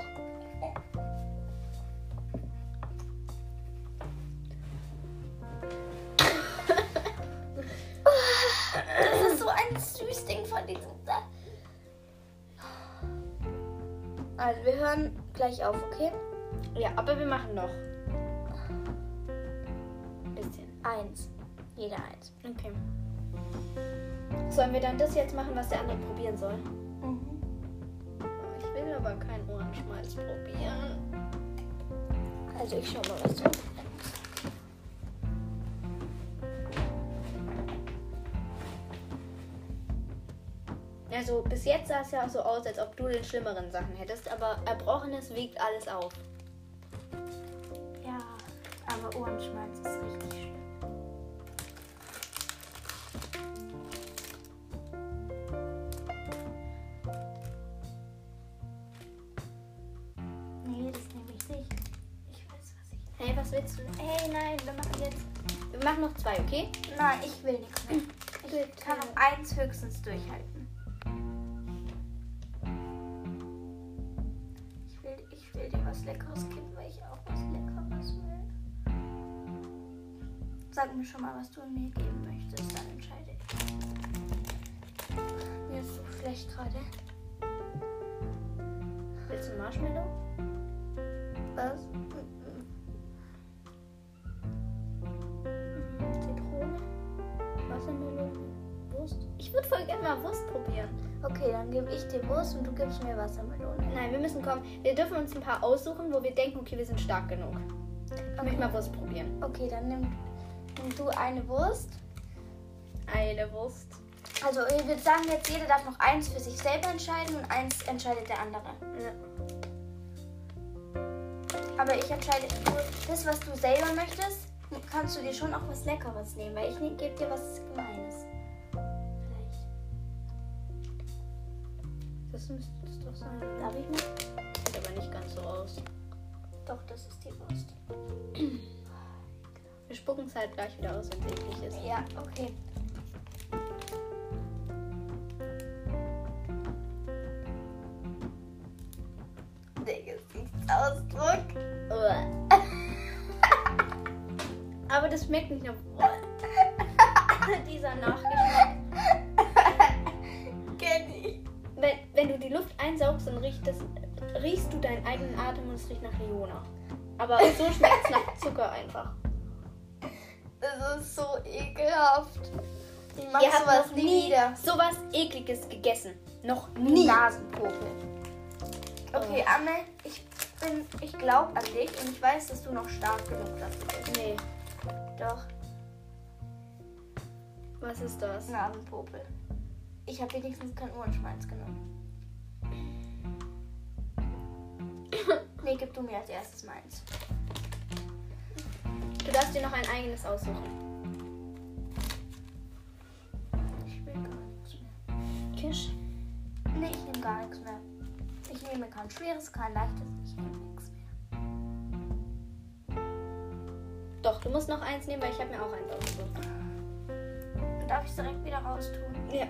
Das ist so ein süß Ding von diesem. Also, wir hören gleich auf, okay? Ja, aber wir machen noch. Ein bisschen. Eins. Jeder eins. Okay. Sollen wir dann das jetzt machen, was der andere probieren soll? Mhm. Ich will aber keinen Ohrenschmalz probieren. Also, ich schau mal, was du. Also bis jetzt sah es ja so aus, als ob du den schlimmeren Sachen hättest, aber Erbrochenes wiegt alles auf. Aber Ohrenschmalz ist richtig schlimm. Nee, das nehme ich nicht. Ich weiß, was ich. Hey, was willst du? Hey, nein, wir machen jetzt. Wir machen noch zwei, okay? Nein, ich will nichts mehr. Ich kann noch eins höchstens durchhalten. Ich will, ich will dir was Leckeres geben, weil ich auch was Leckeres will. Sag mir schon mal, was du mir geben möchtest, dann entscheide ich. Mir ist so schlecht gerade. Willst du Marshmallow? Was? Zitrone? Wassermelone? Wurst? Ich würde voll gerne mal Wurst probieren. Okay, dann gebe ich dir Wurst und du gibst mir Wassermelone. Nein, wir müssen kommen. Wir dürfen uns ein paar aussuchen, wo wir denken, okay, wir sind stark genug. Ich möchte mal Wurst probieren. Okay, dann nimm, nimm du eine Wurst. Eine Wurst. Also ich würde sagen, jetzt jeder darf noch eins für sich selber entscheiden und eins entscheidet der andere. Ja. Aber ich entscheide nur das, was du selber möchtest, kannst du dir schon auch was Leckeres nehmen, weil ich gebe dir was Gemeines. Vielleicht. Das müsste das doch sein. Darf ich mal? Sieht aber nicht ganz so aus. Doch, das ist die Wurst. Wir spucken es halt gleich wieder aus, wenn es eklig ist. Ja, okay. Der Gesichtsausdruck. Aber das schmeckt nicht nach Dieser Nachgeschmack. Kenn ich. Wenn, wenn du die Luft einsaugst, dann riecht das, riechst du deinen eigenen Atem und es riecht nach Leona. Aber so schmeckt es nach Zucker einfach. Das ist so ekelhaft. Ich mach Ihr habt sowas noch nie wieder. sowas ekliges gegessen. Noch Nie. Nasenpopel. Okay, Anne, ich bin, ich glaube an dich und ich weiß, dass du noch stark genug dafür bist. Nee. Doch, Was ist das? Nasenpopel. ich habe wenigstens keinen Ohrenschmalz genommen. nee, gib du mir als erstes meins. Du darfst dir noch ein eigenes aussuchen. Ich will gar nichts mehr. Kisch. Nee, ich nehme gar nichts mehr. Ich nehme kein schweres, kein leichtes. Ich nehme nichts mehr. Doch, du musst noch eins nehmen, weil ich habe mir auch eins ausgesucht. Darf ich es direkt wieder raustun? Ja.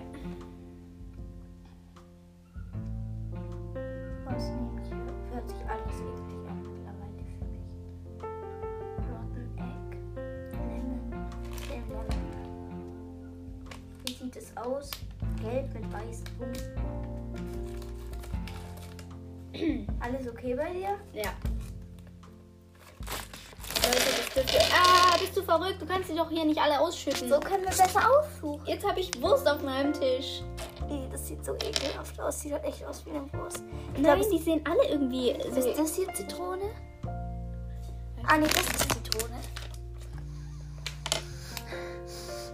Dir? Ja. Ah, bist du verrückt? Du kannst sie doch hier nicht alle ausschütten. So können wir besser aussuchen. Jetzt habe ich Wurst auf meinem Tisch. Ey, das sieht so ekelhaft aus. Sieht halt echt aus wie eine Wurst. Ich Nein, glaub, die sehen alle irgendwie. ist das hier Zitrone? Ah, nee, das ist Zitrone.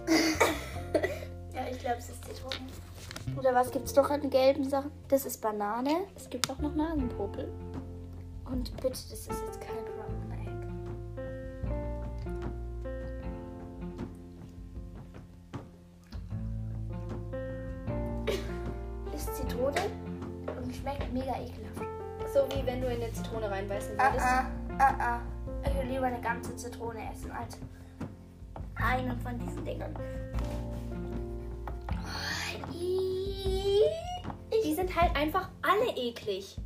ja, ich glaube, es ist Zitrone. Oder was gibt's noch an gelben Sachen? Das ist Banane. es gibt auch noch Nasenpopel. Und bitte, das ist jetzt kein Rotten Egg. Ist Zitrone und schmeckt mega ekelhaft. So wie wenn du in eine Zitrone reinbeißen Ah, würdest. ah, ah, ah. Ich will lieber eine ganze Zitrone essen als einen von diesen Dingern. Oh. Die sind halt einfach alle eklig.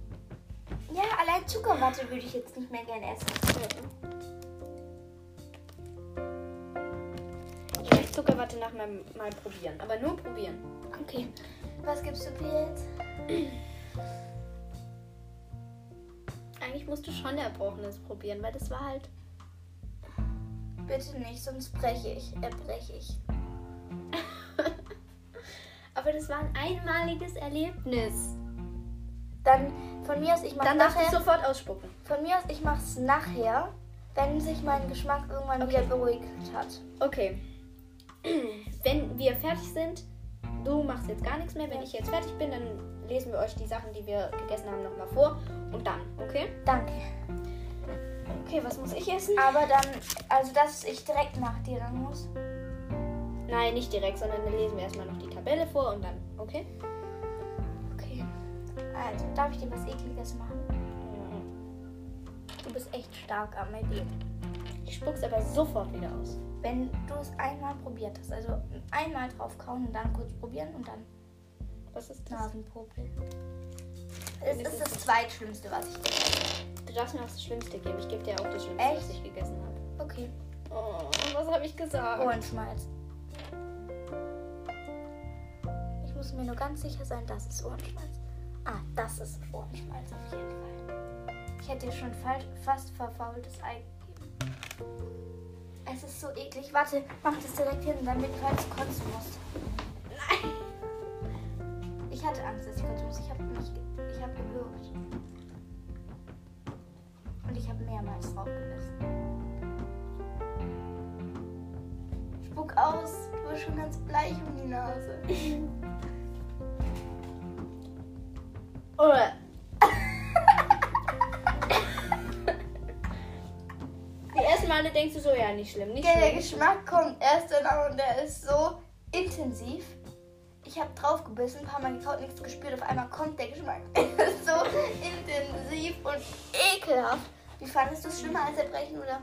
Ja, allein Zuckerwatte würde ich jetzt nicht mehr gerne essen. Ich werde Zuckerwatte nach meinem Mal probieren. Aber nur probieren. Okay. Was gibst du mir jetzt? Eigentlich musst du schon Erbrochenes probieren, weil das war halt. Bitte nicht, sonst breche ich. Erbreche ich. Aber das war ein einmaliges Erlebnis. Dann von mir aus, ich mache Dann du nachher. sofort ausspucken. Von mir aus, ich mache es nachher, wenn sich mein Geschmack irgendwann Okay. wieder beruhigt hat. Okay. Wenn wir fertig sind, du machst jetzt gar nichts mehr. Wenn Ja. ich jetzt fertig bin, dann lesen wir euch die Sachen, die wir gegessen haben, nochmal vor. Und dann, okay? Danke. Okay, was muss ich essen? Aber dann, also dass ich direkt nach dir dann muss. Nein, nicht direkt, sondern dann lesen wir erstmal noch die Tabelle vor und dann? Okay. Also, darf ich dir was Ekliges machen? Du bist echt stark am Idee. Ich spuck's aber sofort wieder aus. Wenn du es einmal probiert hast, also einmal drauf kauen und dann kurz probieren und dann Was ist das? Nasenpopel. Es ist das zweitschlimmste, was ich gegessen Du darfst mir auch das Schlimmste geben. Ich gebe dir auch das Schlimmste, Echt? was ich gegessen habe. habe. Okay. Oh, was habe ich gesagt? Ohrenschmalz. Ich muss mir nur ganz sicher sein, das ist Ohrenschmalz. Ah, das ist Ohrenschmalz auf jeden Fall. Ich hätte dir schon fast verfaultes Ei gegeben. Es ist so eklig. Warte, mach das direkt hin, damit du kotzen musst. Nein. Ich hatte Angst, dass ich kotzen muss. Ich habe mich, ich habe gewürgt. Und ich habe mehrmals drauf gebissen. Spuck aus. Du bist schon ganz bleich um die Nase. Die ersten Male denkst du so, ja, nicht schlimm, nicht Ja, der schlimm. Geschmack kommt erst danach und der ist so intensiv. Ich habe drauf gebissen, ein paar Mal gekaut, nichts gespürt. Auf einmal kommt der Geschmack. Ist so intensiv und ekelhaft. Wie fandest du es schlimmer als Erbrechen oder?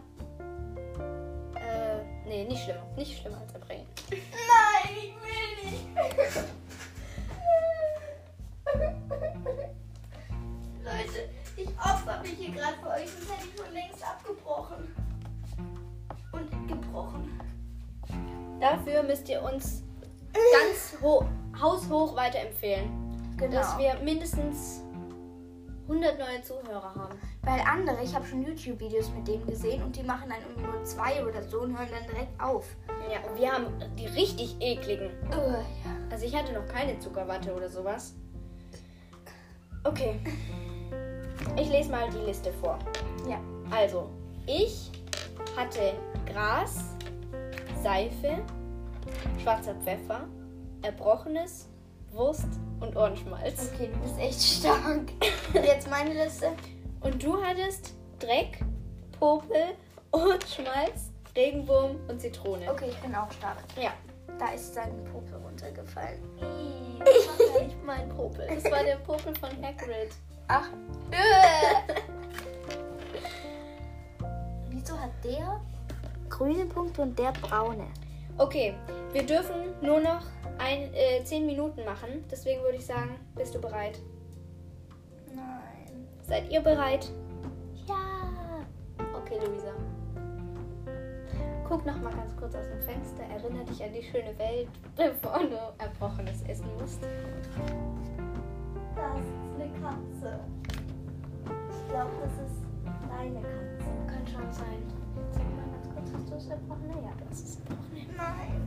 Äh, nee, nicht schlimmer. Nicht schlimmer als Erbrechen. Nein, ich will nicht. opfer mich hier gerade für euch, sonst hätte ich schon längst abgebrochen. Und gebrochen. Dafür müsst ihr uns ganz ho haushoch weiterempfehlen. Genau. Dass wir mindestens 100 neue Zuhörer haben. Weil andere, ich habe schon YouTube-Videos mit denen gesehen und die machen dann nur zwei oder so und hören dann direkt auf. Ja, und wir haben die richtig ekligen. Äh, ja. Also ich hatte noch keine Zuckerwatte oder sowas. Okay. Ich lese mal die Liste vor. Ja. Also, ich hatte Gras, Seife, schwarzer Pfeffer, Erbrochenes, Wurst und Ohrenschmalz. Okay, du bist echt stark. Und jetzt meine Liste. Und du hattest Dreck, Popel, Ohrenschmalz, Regenwurm und Zitrone. Okay, ich bin auch stark. Ja. Da ist sein Popel runtergefallen. Das war nicht mein Popel. Das war der Popel von Hagrid. Ach. Wieso hat der grüne Punkte und der braune? Okay, wir dürfen nur noch ein, äh, 10 Minuten machen. Deswegen würde ich sagen, bist du bereit? Nein. Seid ihr bereit? Ja. Okay, Luisa. Guck noch mal ganz kurz aus dem Fenster. Erinnere dich an die schöne Welt, bevor du Erbrochenes essen musst. Das eine Katze. Ich glaube, das ist deine Katze. Kann schon sein. Sag mal ganz kurz, hast du es erbrochen? Ja, hast es erbrochen. Nein.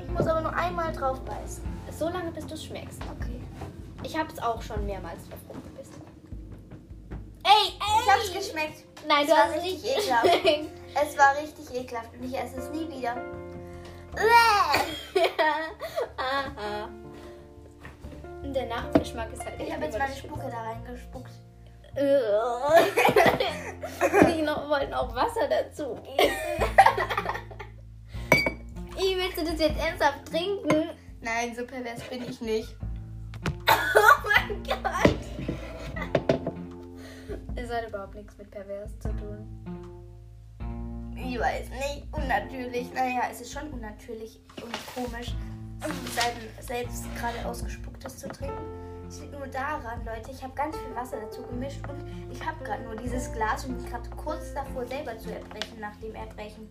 Ich muss aber nur einmal drauf beißen. So lange, bis du es schmeckst. Okay. Ich habe es auch schon mehrmals drauf rumgebissen. Ey, ey! Ich hab's geschmeckt. Nein, Es du war hast es richtig nicht. ekelhaft. Es war richtig ekelhaft und ich esse es nie wieder. Aha. Der Nachgeschmack ist halt Ich habe jetzt meine. Spucke da reingespuckt. Die noch, wollten auch Wasser dazu gießen. Willst du das jetzt ernsthaft trinken? Nein, so pervers bin ich nicht. Oh mein Gott. Es hat überhaupt nichts mit pervers zu tun. Ich weiß nicht. Unnatürlich. Naja, es ist schon unnatürlich und komisch, selbst gerade ausgespucktes zu trinken. Es liegt nur daran, Leute, ich habe ganz viel Wasser dazu gemischt und ich habe gerade nur dieses Glas und bin gerade kurz davor, selber zu erbrechen nach dem Erbrechen.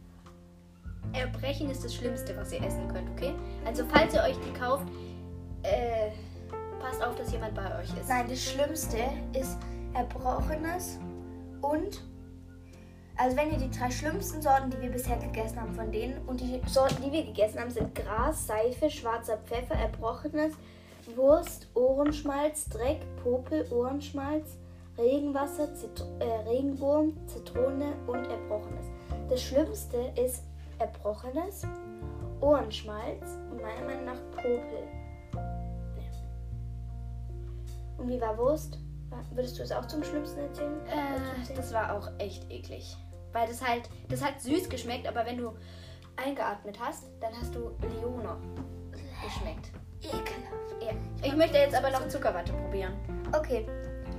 Erbrechen ist das Schlimmste, was ihr essen könnt, okay? Also falls ihr euch die kauft, äh, passt auf, dass jemand bei euch ist. Nein, das Schlimmste ist Erbrochenes und. Also, wenn ihr die drei schlimmsten Sorten, die wir bisher gegessen haben, von denen und die Sorten, die wir gegessen haben, sind Gras, Seife, schwarzer Pfeffer, Erbrochenes, Wurst, Ohrenschmalz, Dreck, Popel, Ohrenschmalz, Regenwasser, Zit äh, Regenwurm, Zitrone und Erbrochenes. Das Schlimmste ist Erbrochenes, Ohrenschmalz und meiner Meinung nach Popel. Und wie war Wurst? Würdest du es auch zum Schlimmsten erzählen? Äh, das war auch echt eklig. Weil das halt, das hat süß geschmeckt, aber wenn du eingeatmet hast, dann hast du Leona geschmeckt. Ekelhaft. Ja. Ich möchte jetzt aber noch Zuckerwatte probieren. Okay,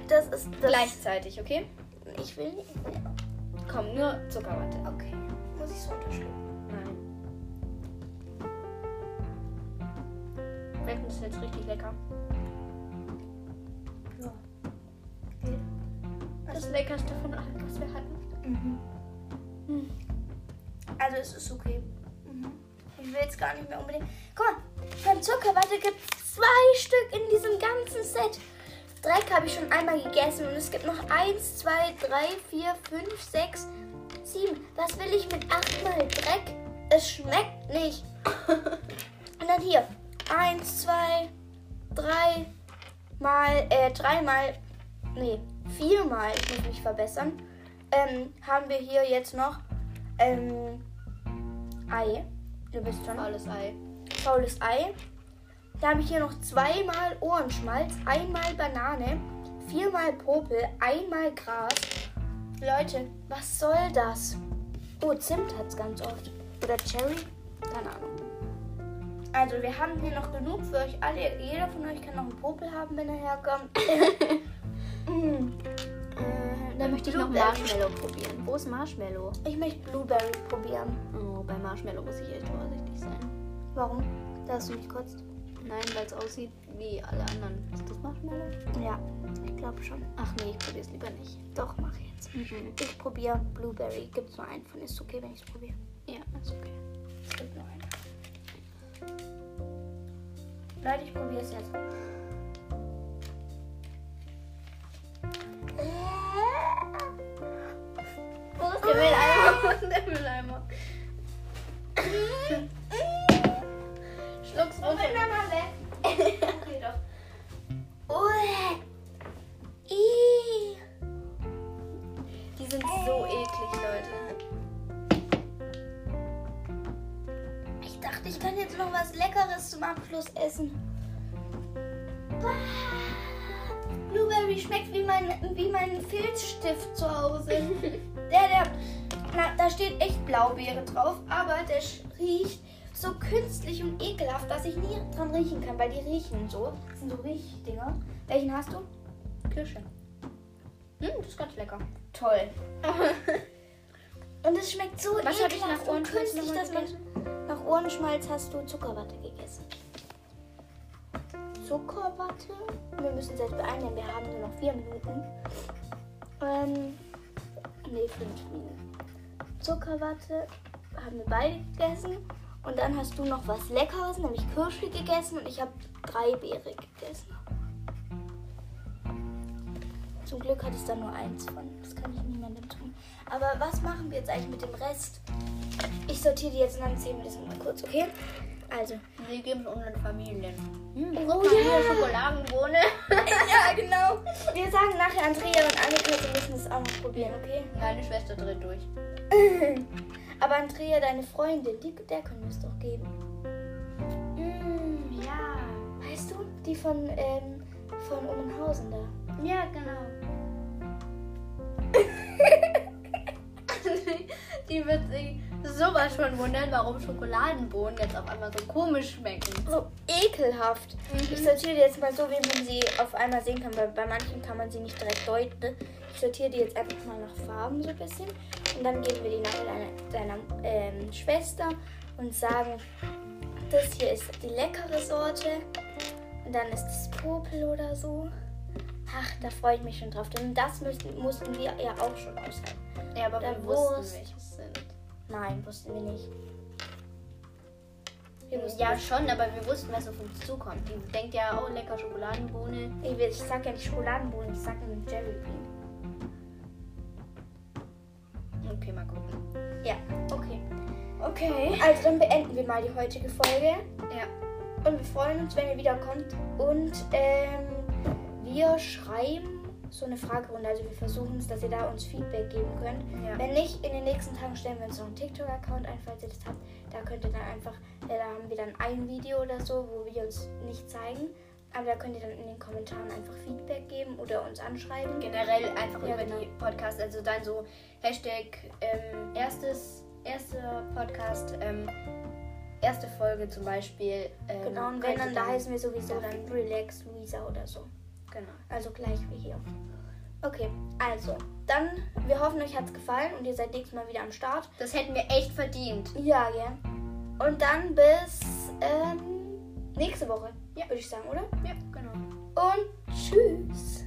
das ist das. Gleichzeitig, okay? Ich will nicht. Komm, nur Zuckerwatte. Okay. Muss ich so unterschlucken? Nein. Schmeckt das jetzt richtig lecker? Ja. Geht. Das leckerste von allem, was wir hatten. Mhm. Hm. Also es ist okay. Mhm. Ich will jetzt gar nicht mehr unbedingt. Guck mal, von Zuckerwatte gibt es zwei Stück in diesem ganzen Set. Dreck habe ich schon einmal gegessen und es gibt noch eins, zwei, drei, vier, fünf, sechs, sieben. Was will ich mit achtmal Dreck? Es schmeckt nicht. Und dann hier. Eins, zwei, drei mal, äh, dreimal, nee, viermal, ich muss mich verbessern, ähm, haben wir hier jetzt noch, ähm, Ei. Du bist schon. Faules Ei. Faules Ei. Da habe ich hier noch zweimal Ohrenschmalz, einmal Banane, viermal Popel, einmal Gras. Leute, was soll das? Oh, Zimt hat es ganz oft. Oder Cherry? Keine Ahnung. Also, wir haben hier noch genug für euch alle. Jeder von euch kann noch einen Popel haben, wenn er herkommt. Mm. Dann möchte ich noch. Marshmallow probieren. Wo ist Marshmallow? Ich möchte Blueberry probieren. Oh, bei Marshmallow muss ich echt vorsichtig sein. Warum? Da hast du mich kurz. Nein, weil es aussieht wie alle anderen. Ist das Marshmallow? Ja, ich glaube schon. Ach nee, ich probiere es lieber nicht. Doch, mach jetzt. Ich probiere Blueberry. Gibt es nur einen von? Ist okay, wenn ich es probiere? Ja, ist okay. Es gibt nur einen. Leute, ich probiere es jetzt. Der Mülleimer? Der Mülleimer? Schluck's runter. mal weg. okay, doch. Ih. Die sind so eklig, Leute. Ich dachte, ich kann jetzt noch was Leckeres zum Abschluss essen. Blueberry schmeckt wie mein, wie mein Filzstift zu Hause. der, der, da steht echt Blaubeere drauf, aber der riecht so künstlich und ekelhaft, dass ich nie dran riechen kann, weil die riechen so. Das sind so Riechdinger. Welchen hast du? Kirsche. Hm, das ist ganz lecker. Toll. Und es schmeckt so Was ekelhaft nach und Ohrenschmalz künstlich, dass man... Nach Ohrenschmalz hast du Zuckerwatte gegessen. Zuckerwatte? Wir müssen es jetzt beeilen, denn wir haben nur noch vier Minuten. Ähm, nee, fünf Minuten. Zuckerwatte haben wir beide gegessen. Und dann hast du noch was Leckeres, nämlich Kirsche gegessen. Und ich habe drei Beere gegessen. Zum Glück hat es da nur eins von. Das kann ich niemandem tun. Aber was machen wir jetzt eigentlich mit dem Rest? Ich sortiere die jetzt und dann zählen wir das mal kurz, okay? Also. Sie geben es unseren Familien. Hm, Oh hier, ja. Schokoladenbohne. ja, genau. Wir sagen nachher Andrea und Annika, sie müssen es auch noch probieren, okay? Meine Schwester dreht durch. Aber Andrea, deine Freundin, die, der können wir es doch geben. Mm, ja. Weißt du? Die von, ähm, von Ummenhausen da. Ja, genau. Die wird sich sowas von wundern, warum Schokoladenbohnen jetzt auf einmal so komisch schmecken. So ekelhaft. Ich sortiere die jetzt mal so, wie man sie auf einmal sehen kann, weil bei manchen kann man sie nicht direkt deuten. Ich sortiere die jetzt einfach mal nach Farben so ein bisschen. Und dann geben wir die nachher deiner, deiner ähm, Schwester und sagen, das hier ist die leckere Sorte. Und dann ist das Popel oder so. Ach, da freue ich mich schon drauf. Denn das müssten, mussten wir ja auch schon aushalten. Ja, aber Der wir wussten, Wurst. Nein, wussten wir nicht. Wir wussten Ja, schon, aber wir wussten, was auf uns zukommt. Die denkt ja, oh, lecker Schokoladenbohne. Ich, will- ich sag ja nicht Schokoladenbohnen, ich sag nur Jerry Bean. Okay, mal gucken. Ja, okay. Okay. Also dann beenden wir mal die heutige Folge. Ja. Und wir freuen uns, wenn ihr wiederkommt. Und ähm, wir schreiben so eine Fragerunde. Also wir versuchen es, dass ihr da uns Feedback geben könnt. Ja. Wenn nicht, in den nächsten Tagen stellen wir uns noch einen TikTok-Account ein, falls ihr das habt. Da könnt ihr dann einfach, äh, da haben wir dann ein Video oder so, wo wir uns nicht zeigen. Aber da könnt ihr dann in den Kommentaren einfach Feedback geben oder uns anschreiben. Generell einfach Ja, über genau. die Podcasts, also dann so Hashtag ähm, erstes, erster Podcast, ähm, erste Folge zum Beispiel. Ähm, Genau, und wenn dann, da heißen wir sowieso dann Relax Luisa oder so. Genau. Also gleich wie hier. Okay, also, dann, wir hoffen, euch hat es gefallen und ihr seid nächstes Mal wieder am Start. Das hätten wir echt verdient. Ja, ja. Und dann bis ähm, nächste Woche, Ja. würde ich sagen, oder? Ja, genau. Und tschüss.